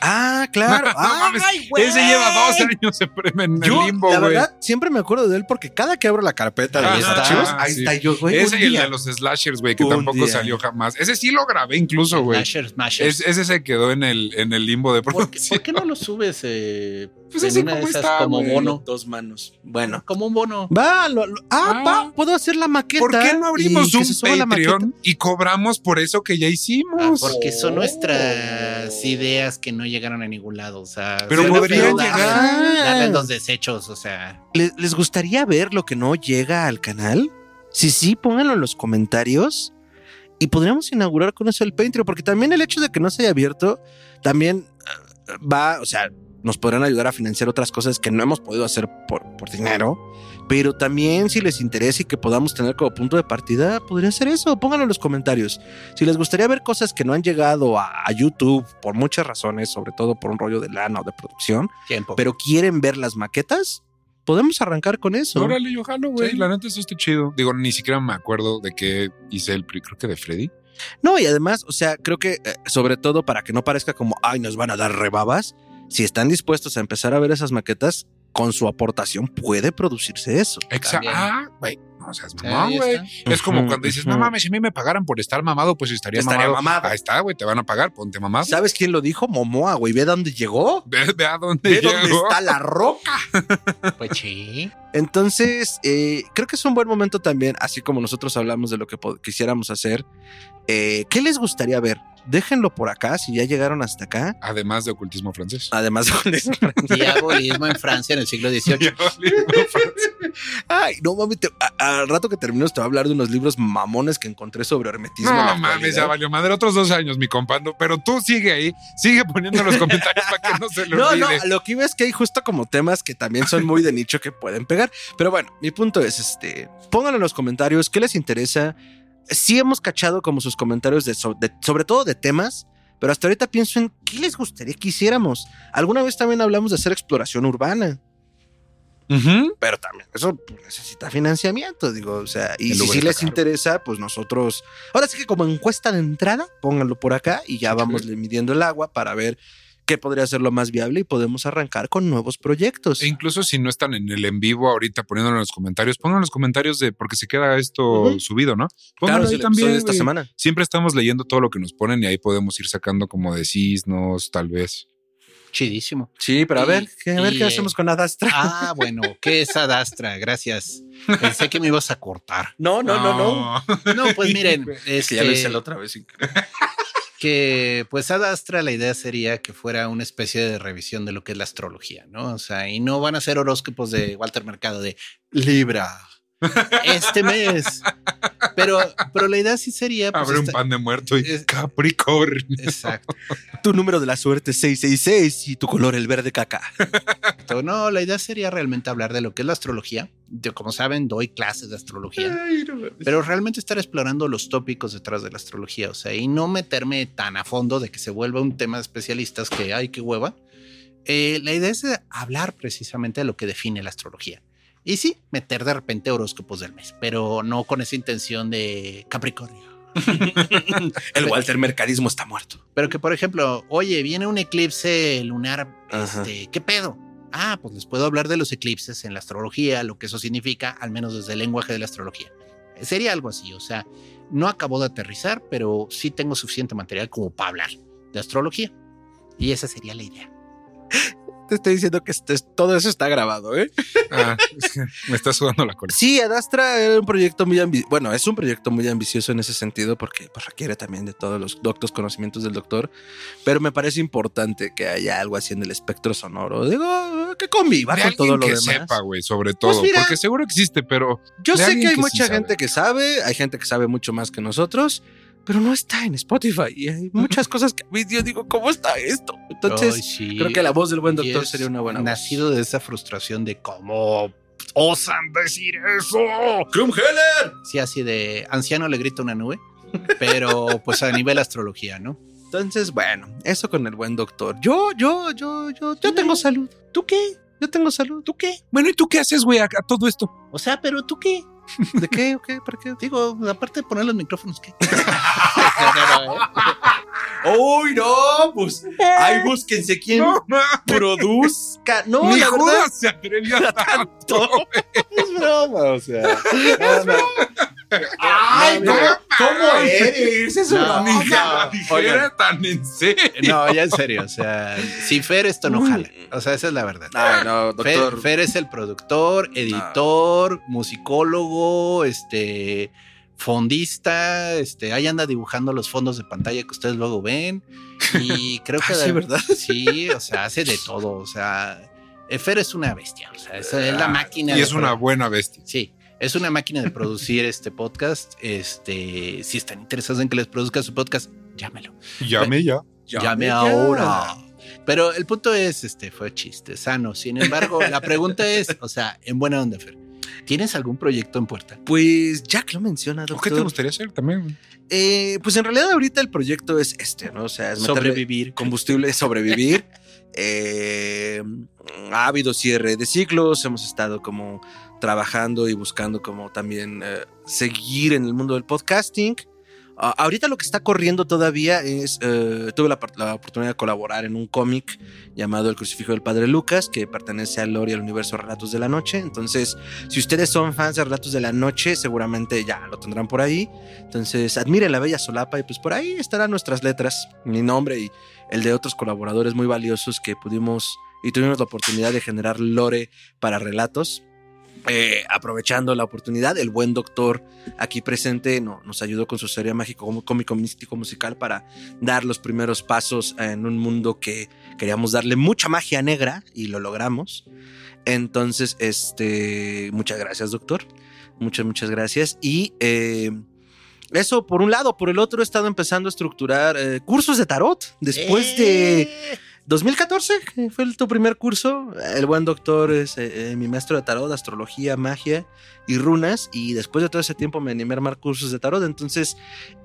Ah, claro. No mames, Ay. Ese lleva dos años en, en Yo, el limbo, la verdad, siempre me acuerdo de él porque cada que abro la carpeta de los archivos, ahí sí. está yo, güey. Ese y el de los slashers, güey, que Un tampoco día. salió jamás. Ese sí lo grabé incluso, güey. Smasher, Smasher. Es- ese se quedó en el, en el limbo de ¿Por, producción. por qué no lo subes eh, Pues en así una de como esas está, como güey. bono? Dos manos. Bueno. Como un bono. Va, lo- lo- ah, Ah. va, puedo hacer la maqueta. ¿Por qué no abrimos un Patreon y cobramos por eso que ya Ah, hicimos? porque son nuestras ideas que no llegaron a ningún lado. O sea, Pero podrían darle- llegar. Darle los desechos, o sea. ¿Les, les gustaría ver lo que no llega al canal? Si sí, pónganlo en los comentarios. Y podríamos inaugurar con eso el Patreon, porque también el hecho de que no se haya abierto, también eh, va, o sea, nos podrán ayudar a financiar otras cosas que no hemos podido hacer por, por dinero. Pero también si les interesa y que podamos tener como punto de partida, podría ser eso. Pónganlo en los comentarios. Si les gustaría ver cosas que no han llegado a, a YouTube por muchas razones, sobre todo por un rollo de lana o de producción, Tiempo. pero quieren ver las maquetas, podemos arrancar con eso. Órale, yo jalo, güey. Sí. La neta, eso está chido. Digo, ni siquiera me acuerdo de qué hice el, creo que de Freddy. No, y además, o sea, creo que eh, sobre todo para que no parezca como, ay, nos van a dar rebabas, si están dispuestos a empezar a ver esas maquetas, con su aportación puede producirse eso. Exa También. ah, güey. No seas mamón, güey. Es como cuando dices, no mames, si a mí me pagaran por estar mamado, pues estaría, Estaría mamado. mamado. Ahí está, güey, te van a pagar, ponte mamado. ¿Sabes quién lo dijo? Momoa, güey. Ve dónde llegó. Ve, ve a dónde Ve dónde llegó. está la roca. Pues sí. Entonces, eh, creo que es un buen momento también, así como nosotros hablamos de lo que quisiéramos hacer. eh, ¿Qué les gustaría ver? Déjenlo por acá si ya llegaron hasta acá. Además de ocultismo francés. Además de Diabolismo en Francia en el siglo XVIII. Ay, no mames, te- a- al rato que terminemos te voy a hablar de unos libros mamones que encontré sobre hermetismo. No mames, ya valió madre. Otros dos años, mi compando. Pero tú sigue ahí. Sigue poniendo los comentarios para que no se le No, olvide. no, lo que iba es que hay justo como temas que también son muy de nicho que pueden pegar. Pero bueno, mi punto es este: pónganlo en los comentarios qué les interesa. Sí hemos cachado como sus comentarios de, so- de- sobre todo de temas, pero hasta ahorita pienso en qué les gustaría que hiciéramos. Alguna vez también hablamos de hacer exploración urbana, pero también eso necesita financiamiento, digo, o sea, y si está les caro. interesa, pues nosotros, ahora sí que como encuesta de entrada, pónganlo por acá y ya vamos midiendo el agua para ver qué podría ser lo más viable y podemos arrancar con nuevos proyectos. E incluso si no están en el en vivo ahorita poniéndolo en los comentarios, pongan los comentarios de porque se queda esto subido, ¿no? Claro, Pónganlo es ahí también. de esta semana. Siempre estamos leyendo todo lo que nos ponen y ahí podemos ir sacando como de cisnos, tal vez. Chidísimo. Sí, pero a Y- ver, ¿qué- a ver y, qué eh, hacemos con Adastra. Ah, bueno, ¿qué es Adastra? Gracias. Pensé que me ibas a cortar. no, no, no, no. No, pues miren, Es que ya lo hice este, la otra vez. Que pues Adastra la idea sería que fuera una especie de revisión de lo que es la astrología, ¿no? O sea, y no van a ser horóscopos de Walter Mercado de Libra este mes. Pero, pero la idea sí sería pues, Abre un esta- pan de muerto y es- Capricornio. Exacto. Tu número de la suerte es 666 y tu color el verde caca. No, la idea sería realmente hablar de lo que es la astrología. Yo, como saben, doy clases de astrología. pero realmente estar explorando los tópicos detrás de la astrología, o sea, y no meterme tan a fondo de que se vuelva un tema de especialistas que hay que hueva. Eh, la idea es hablar precisamente de lo que define la astrología. Y sí, meter de repente horóscopos del mes, pero no con esa intención de Capricornio. El Walter Mercadismo está muerto. Pero que, por ejemplo, oye, viene un eclipse lunar, Ajá. este, ¿qué pedo? Ah, pues les puedo hablar de los eclipses en la astrología, lo que eso significa, al menos desde el lenguaje de la astrología. Sería algo así, o sea, no acabo de aterrizar, pero sí tengo suficiente material como para hablar de astrología. Y esa sería la idea. Te estoy diciendo que este- todo eso está grabado, ¿eh? Ah, es que me está sudando la cola. Sí, Adastra era un proyecto muy ambicioso. Bueno, es un proyecto muy ambicioso en ese sentido porque pues, requiere también de todos los doctos conocimientos del doctor. Pero me parece importante que haya algo así en el espectro sonoro. Digo, que conviva De con todo lo que demás. sepa, güey, sobre todo. mira. porque seguro existe, pero Yo sé que hay que mucha sí sabe. gente que sabe, hay gente que sabe mucho más que nosotros, pero no está en Spotify. Y hay muchas cosas que a mí, yo digo, ¿cómo está esto? Entonces, sí. creo que la voz del buen doctor sería una buena voz. Nacido de esa frustración de cómo osan decir eso. Krumheller. Sí, así de anciano le grita una nube, pero pues a nivel astrología, ¿no? Entonces, bueno, eso con el buen doctor. Yo, yo, yo, yo, yo tengo salud. ¿Tú qué? Yo tengo salud. ¿Tú qué? bueno, ¿y tú qué haces, güey, a, a todo esto? O sea, pero tú qué? ¿De qué? ¿O qué? ¿Para qué? Digo, aparte de poner los micrófonos, ¿qué? ¡Uy, no! Pues, ay, búsquense quién No, no, produzca. No, ni la verdad, se atrevía a tanto. es broma, o sea. Ay, no, ¿Cómo eres? Es No, Ni que la dijera tan en serio. No, ya en serio, o sea, sin Fer esto no jala. O sea, esa es la verdad. Ay, no, Fer, doctor. Fer es el productor, editor, musicólogo, este fondista, este, ahí anda dibujando los fondos de pantalla que ustedes luego ven. Y creo que Ah, sí, ¿verdad? Sí, o sea, hace de todo. O sea, eh, Fer es una bestia. O sea, es, la máquina. Y de es una buena bestia. Sí, es una máquina de producir este podcast. Este, si están interesados en que les produzca su podcast, llámelo. Llame ya. Llame ahora. Pero el punto es, este, fue chiste, sano. Sin embargo, la pregunta es, o sea, en buena onda, Fer, ¿tienes algún proyecto en puerta? Pues ya que lo menciona, ¿O doctor. qué te gustaría hacer también? Eh, pues en realidad ahorita el proyecto es este, ¿no? O sea, es Sobrevivir. combustible, sobrevivir. Eh, ha habido cierre de ciclos, hemos estado como trabajando y buscando como también eh, seguir en el mundo del podcasting. Ah, ahorita lo que está corriendo todavía es, eh, tuve la, oportunidad de colaborar en un cómic llamado El Crucifijo del Padre Lucas, que pertenece al lore y al universo Relatos de la Noche. Entonces, si ustedes son fans de Relatos de la Noche, seguramente ya lo tendrán por ahí. Entonces, admiren la bella solapa y pues por ahí estarán nuestras letras, mi nombre y el de otros colaboradores muy valiosos que pudimos y tuvimos la oportunidad de generar lore para relatos. Eh, aprovechando la oportunidad, el buen doctor aquí presente no, nos ayudó con su serie mágico, cómico, místico, musical para dar los primeros pasos en un mundo que queríamos darle mucha magia negra y lo logramos. Entonces, este, muchas gracias, doctor. Muchas, muchas gracias. Y eh, eso por un lado, por el otro he estado empezando a estructurar eh, cursos de tarot después de... 2014 fue tu primer curso. El buen doctor es eh, mi maestro de tarot, astrología, magia y runas. Y después de todo ese tiempo me animé a armar cursos de tarot. Entonces,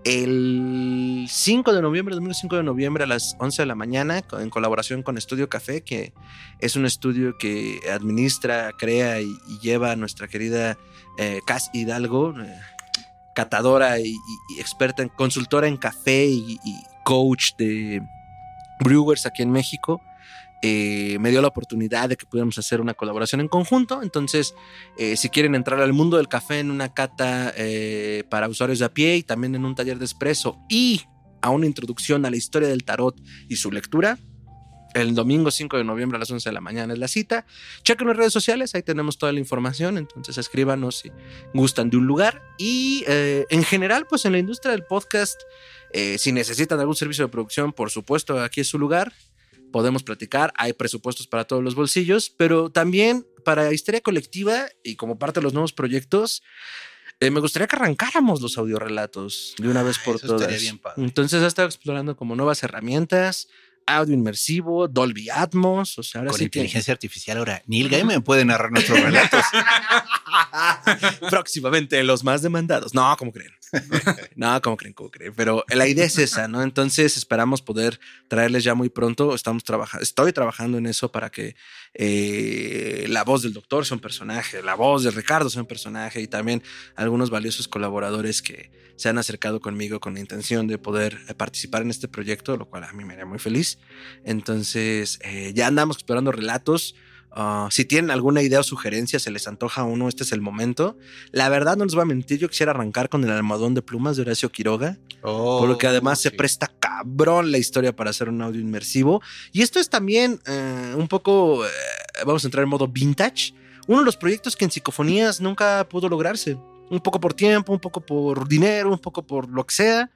el 5 de noviembre, domingo 5 de noviembre a las 11 de la mañana, en colaboración con Estudio Café, que es un estudio que administra, crea y, lleva a nuestra querida eh, Cas Hidalgo, eh, catadora y, experta consultora en café y coach de Brewers aquí en México. Eh, me dio la oportunidad de que pudiéramos hacer una colaboración en conjunto. Entonces, eh, si quieren entrar al mundo del café en una cata eh, para usuarios de a pie y también en un taller de espresso y a una introducción a la historia del tarot y su lectura, el domingo 5 de noviembre a las 11 de la mañana es la cita. Chequen las redes sociales, ahí tenemos toda la información. Entonces escríbanos si gustan de un lugar. Y en general, pues en la industria del podcast, eh, si necesitan algún servicio de producción, por supuesto, aquí es su lugar. Podemos platicar, hay presupuestos para todos los bolsillos, pero también para Histeria Colectiva y como parte de los nuevos proyectos, eh, me gustaría que arrancáramos los audiorelatos de una vez por todas. Entonces he estado explorando como nuevas herramientas, audio inmersivo, Dolby Atmos, o sea, ahora Con sí inteligencia artificial ahora. Neil Gaiman puede narrar nuestros relatos. Próximamente los más demandados. No, como creen? no, como creen? ¿Cómo creen? Pero la idea es esa, ¿no? Entonces esperamos poder traerles ya muy pronto. Estamos trabajando, estoy trabajando en eso para que eh, la voz del doctor sea un personaje, la voz de Ricardo sea un personaje y también algunos valiosos colaboradores que se han acercado conmigo con la intención de poder eh, participar en este proyecto, lo cual a mí me haría muy feliz. Entonces, eh, ya andamos explorando relatos. Ah, si tienen alguna idea o sugerencia, se les antoja a uno, este es el momento. La verdad, no les voy a mentir, yo quisiera arrancar con el almohadón de plumas de Horacio Quiroga, Oh, porque además se presta cabrón la historia para hacer un audio inmersivo. Y esto es también eh, un poco, eh, vamos a entrar en modo vintage, uno de los proyectos que en psicofonías nunca pudo lograrse. Un poco por tiempo, un poco por dinero, un poco por lo que sea.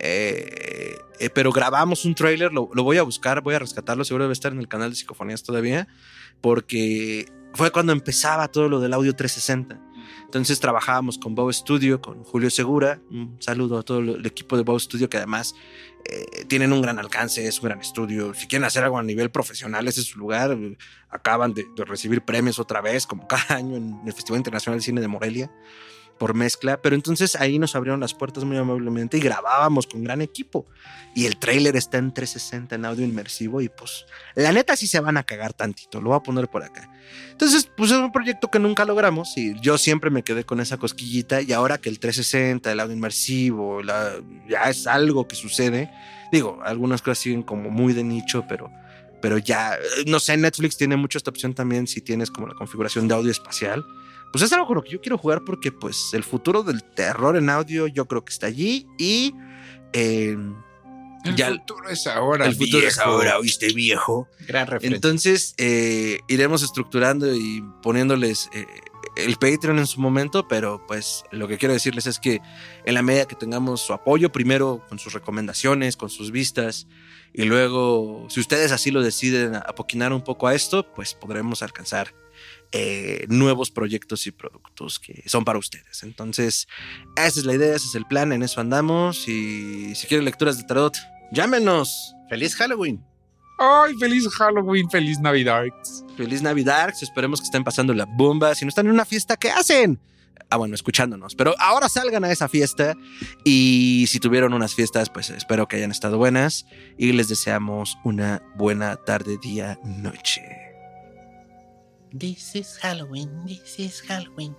Eh, eh, pero grabamos un trailer, lo, voy a buscar, voy a rescatarlo, seguro debe estar en el canal de Psicofonías todavía, porque fue cuando empezaba todo lo del audio 360. Entonces trabajábamos con Bow Studio, con Julio Segura, un saludo a todo el equipo de Bow Studio que además eh, tienen un gran alcance, es un gran estudio. Si quieren hacer algo a nivel profesional, ese es su lugar. Acaban de recibir premios otra vez, como cada año en el Festival Internacional de Cine de Morelia por mezcla, pero entonces ahí nos abrieron las puertas muy amablemente y grabábamos con gran equipo. Y el tráiler está en 360 en audio inmersivo y pues la neta sí se van a cagar tantito, lo voy a poner por acá. Entonces, pues es un proyecto que nunca logramos y yo siempre me quedé con esa cosquillita y ahora que el 360, el audio inmersivo, ya es algo que sucede, digo, algunas cosas siguen como muy de nicho, pero pero ya, no sé, Netflix tiene mucho esta opción también si tienes como la configuración de audio espacial pues es algo con lo que yo quiero jugar porque pues el futuro del terror en audio yo creo que está allí y eh, el ya, futuro es ahora. El futuro viejo. es ahora, oíste viejo. Gran referencia. Entonces eh, iremos estructurando y poniéndoles eh, el Patreon en su momento, pero pues lo que quiero decirles es que en la medida que tengamos su apoyo, primero con sus recomendaciones, con sus vistas, y luego, si ustedes así lo deciden, apoquinar un poco a esto, pues podremos alcanzar eh, nuevos proyectos y productos que son para ustedes. Entonces, esa es la idea, ese es el plan, en eso andamos. Y si quieren lecturas de tarot, llámenos. ¡Feliz Halloween! ¡Ay, feliz Halloween! ¡Feliz Navidad! ¡Feliz Navidad! Esperemos que estén pasando la bomba. Si no están en una fiesta, ¿qué hacen? Ah, bueno, escuchándonos. Pero ahora salgan a esa fiesta. Y si tuvieron unas fiestas, pues espero que hayan estado buenas. Y les deseamos una buena tarde, día, noche. This is Halloween, this is Halloween.